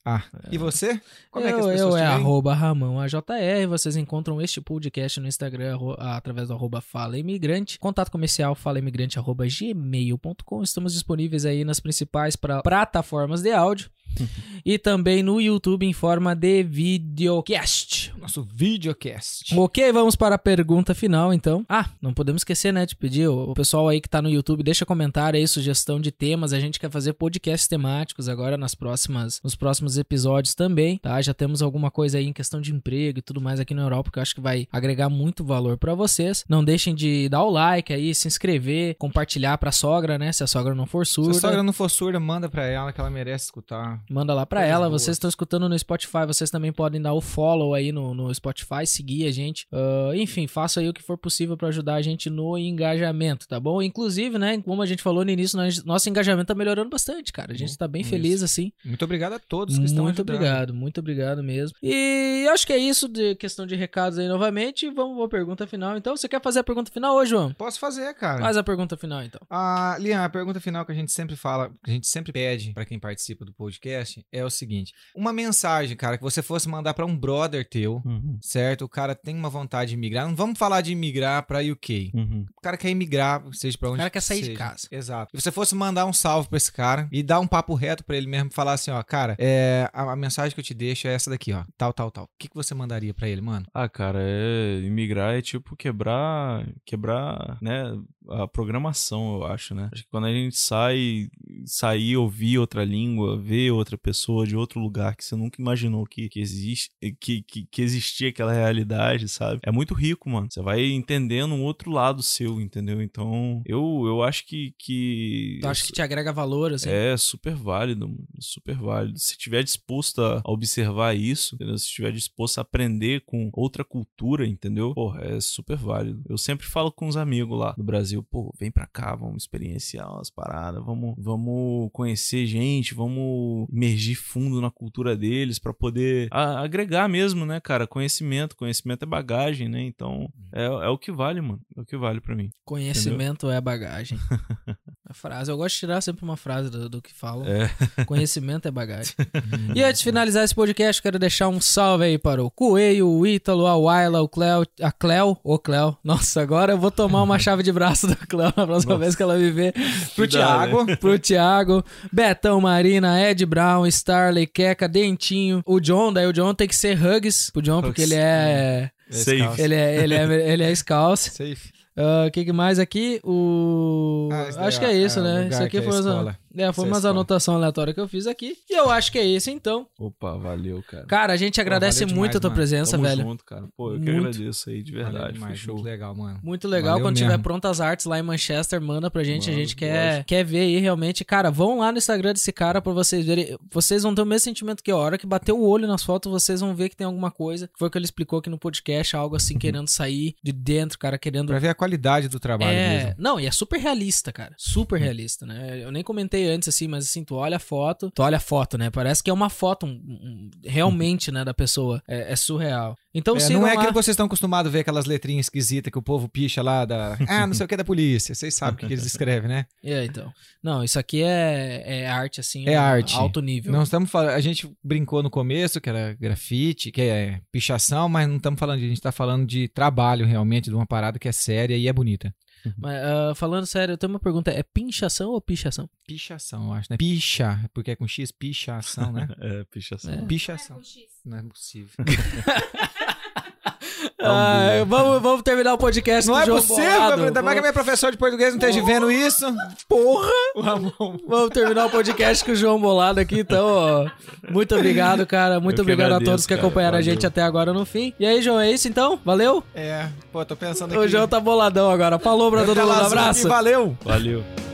U-F-F-A. E você? Como é que as eu, pessoas eu te é arroba Ramão AJR. Vocês encontram este podcast no Instagram arro- através do arroba Fala Imigrante. Contato comercial falaimigrante arroba gmail.com. Estamos disponíveis aí nas principais pra, plataformas de áudio. e também no YouTube em forma de videocast. Nosso videocast. Ok, vamos para a pergunta final, então. Ah, não podemos esquecer, né, de pedir o pessoal aí que tá no YouTube, deixa comentário aí, sugestão de temas. A gente quer fazer podcasts temáticos agora nas próximas, nos próximos episódios também, tá? Já temos alguma coisa aí em questão de emprego e tudo mais aqui na Europa que eu acho que vai agregar muito valor para vocês. Não deixem de dar o like aí, se inscrever, compartilhar pra sogra, né, se a sogra não for Se surda. a sogra não for surda, manda pra ela que ela merece escutar. Manda lá pra Coisas ela. boas. Vocês estão escutando no Spotify, vocês também podem dar o follow aí no, no Spotify, seguir a gente. Ah, enfim, faça aí o que for possível pra ajudar a gente no engajamento, tá bom? Inclusive, né, como a gente falou no início, nós- nosso engajamento tá melhorando bastante, cara. A gente tá bem Isso. feliz assim. Muito obrigado a todos que estão Muito obrigado, muito obrigado mesmo. E acho que é isso de questão de recados aí novamente. Vamos pra pergunta final. Então, você quer fazer a pergunta final hoje, João? Posso fazer, cara. Faz a pergunta final, então. Ah, Lian, a pergunta final que a gente sempre fala, que a gente sempre pede pra quem participa do podcast é o seguinte: uma mensagem, cara, que você fosse mandar pra um brother teu, Uhum. certo? O cara tem uma vontade de migrar. Não vamos falar de migrar pra UK. Uhum. O cara quer emigrar, seja pra onde O cara quer sair de seja. casa. Exato. Se você fosse mandar um salve pra esse cara e dar um papo reto pra ele mesmo, falar assim, ó, cara, é, a, a mensagem que eu te deixo é essa daqui, ó, tal, tal, tal. O que, que você mandaria pra ele, mano? Ah, cara, é imigrar é tipo quebrar, quebrar, né, a programação, eu acho, né? Acho que quando a gente sai, sair, ouvir outra língua, ver outra pessoa de outro lugar que você nunca imaginou que, que existe, que, que, que existia aquela realidade, sabe? É muito rico, mano. Você vai entendendo um outro lado seu, entendeu? Então, eu, eu acho que que Tu acha que te agrega valor, assim? é super válido, mano, super válido. Se tiver disposto a observar isso, entendeu? Se tiver disposto a aprender com outra cultura, entendeu? Porra, é super válido. Eu sempre falo com os amigos lá do Brasil, pô, vem pra cá, vamos experienciar umas paradas, vamos vamos conhecer gente, vamos emergir fundo na cultura deles pra poder agregar mesmo, né, cara? Conhecimento. Conhecimento é bagagem, né? Então é, é o que vale, mano. É o que vale pra mim. Conhecimento é bagagem. A frase. Eu gosto de tirar sempre uma frase do, do que falo. É. Conhecimento é bagagem. e antes de finalizar esse podcast, quero deixar um salve aí para o Coelho, o Ítalo, a Waila, o Cleo, a Cleo, o Cleo. Nossa, agora eu vou tomar uma chave de braço da Cleo na próxima vez que ela me ver. Pro Thiago. Pro Thiago, Betão Marina, Ed Brown, Starley, Queca, Dentinho, o John, daí o John tem que ser Hugs pro John, porque ele é. Safe. Ele é, ele é, ele é Scouse. Safe. O que, que mais aqui? O. Ah, daí acho que é- é isso, é né? Isso aqui que é a foi, umas, escola. é, foi é a umas escola. anotações aleatórias que eu fiz aqui. E eu acho que é isso, então. Opa, valeu, cara. Cara, a gente agradece valeu muito demais, a tua mano. presença, Tamo velho. junto, cara. Pô, eu que Muito. agradeço aí, de verdade. demais, Fechou. Muito legal, mano. Muito legal. Valeu Quando tiver mesmo. prontas as artes lá em Manchester, manda pra gente. a Manda, gente quer, lógico. quer ver aí realmente. Cara, vão lá no Instagram desse cara pra vocês verem. Vocês vão ter o mesmo sentimento que eu. a hora que bater o olho nas fotos, vocês vão ver que tem alguma coisa. Foi o que ele explicou aqui no podcast, algo assim, querendo sair de dentro, cara, querendo Pra ver a qualidade do trabalho É, mesmo. não, e é super realista, cara. Super realista, né? Eu nem comentei antes, assim, mas assim, tu olha a foto, tu olha a foto, né? Parece que é uma foto, um- um- realmente, né, da pessoa. É, é surreal. Então, É, não é lá. aquilo que vocês estão acostumados a ver aquelas letrinhas esquisitas que o povo picha lá da. Ah, não sei o que da polícia. Vocês sabem o que, que eles escrevem, né? É, então. Não, isso aqui é, é arte, assim. É arte. Alto nível. Não estamos falando. A gente brincou no começo que era grafite, que é pichação, mas não estamos falando de. A gente tá falando de trabalho realmente, de uma parada que é séria e é bonita. Mas, ah, falando sério, eu tenho uma pergunta. É pinchação ou pichação? Pichação, eu acho, né? Picha, porque é com X, pichação, né? É, pichação. Pichação. Com X. Não é possível. Ah, vamos, vamos terminar o podcast Não com é o João possível, Bolado. ainda mais que a minha professora de português não esteja vendo isso. Porra! Vamos terminar o podcast com o João Bolado aqui, então, ó. Muito obrigado, cara. Muito Eu obrigado a agradeço, todos que cara. acompanharam a gente até agora no fim. E aí, João, é isso então? Valeu? É, pô, tô pensando O João tá boladão agora. Falou pra todo mundo. Um abraço. Valeu. Valeu.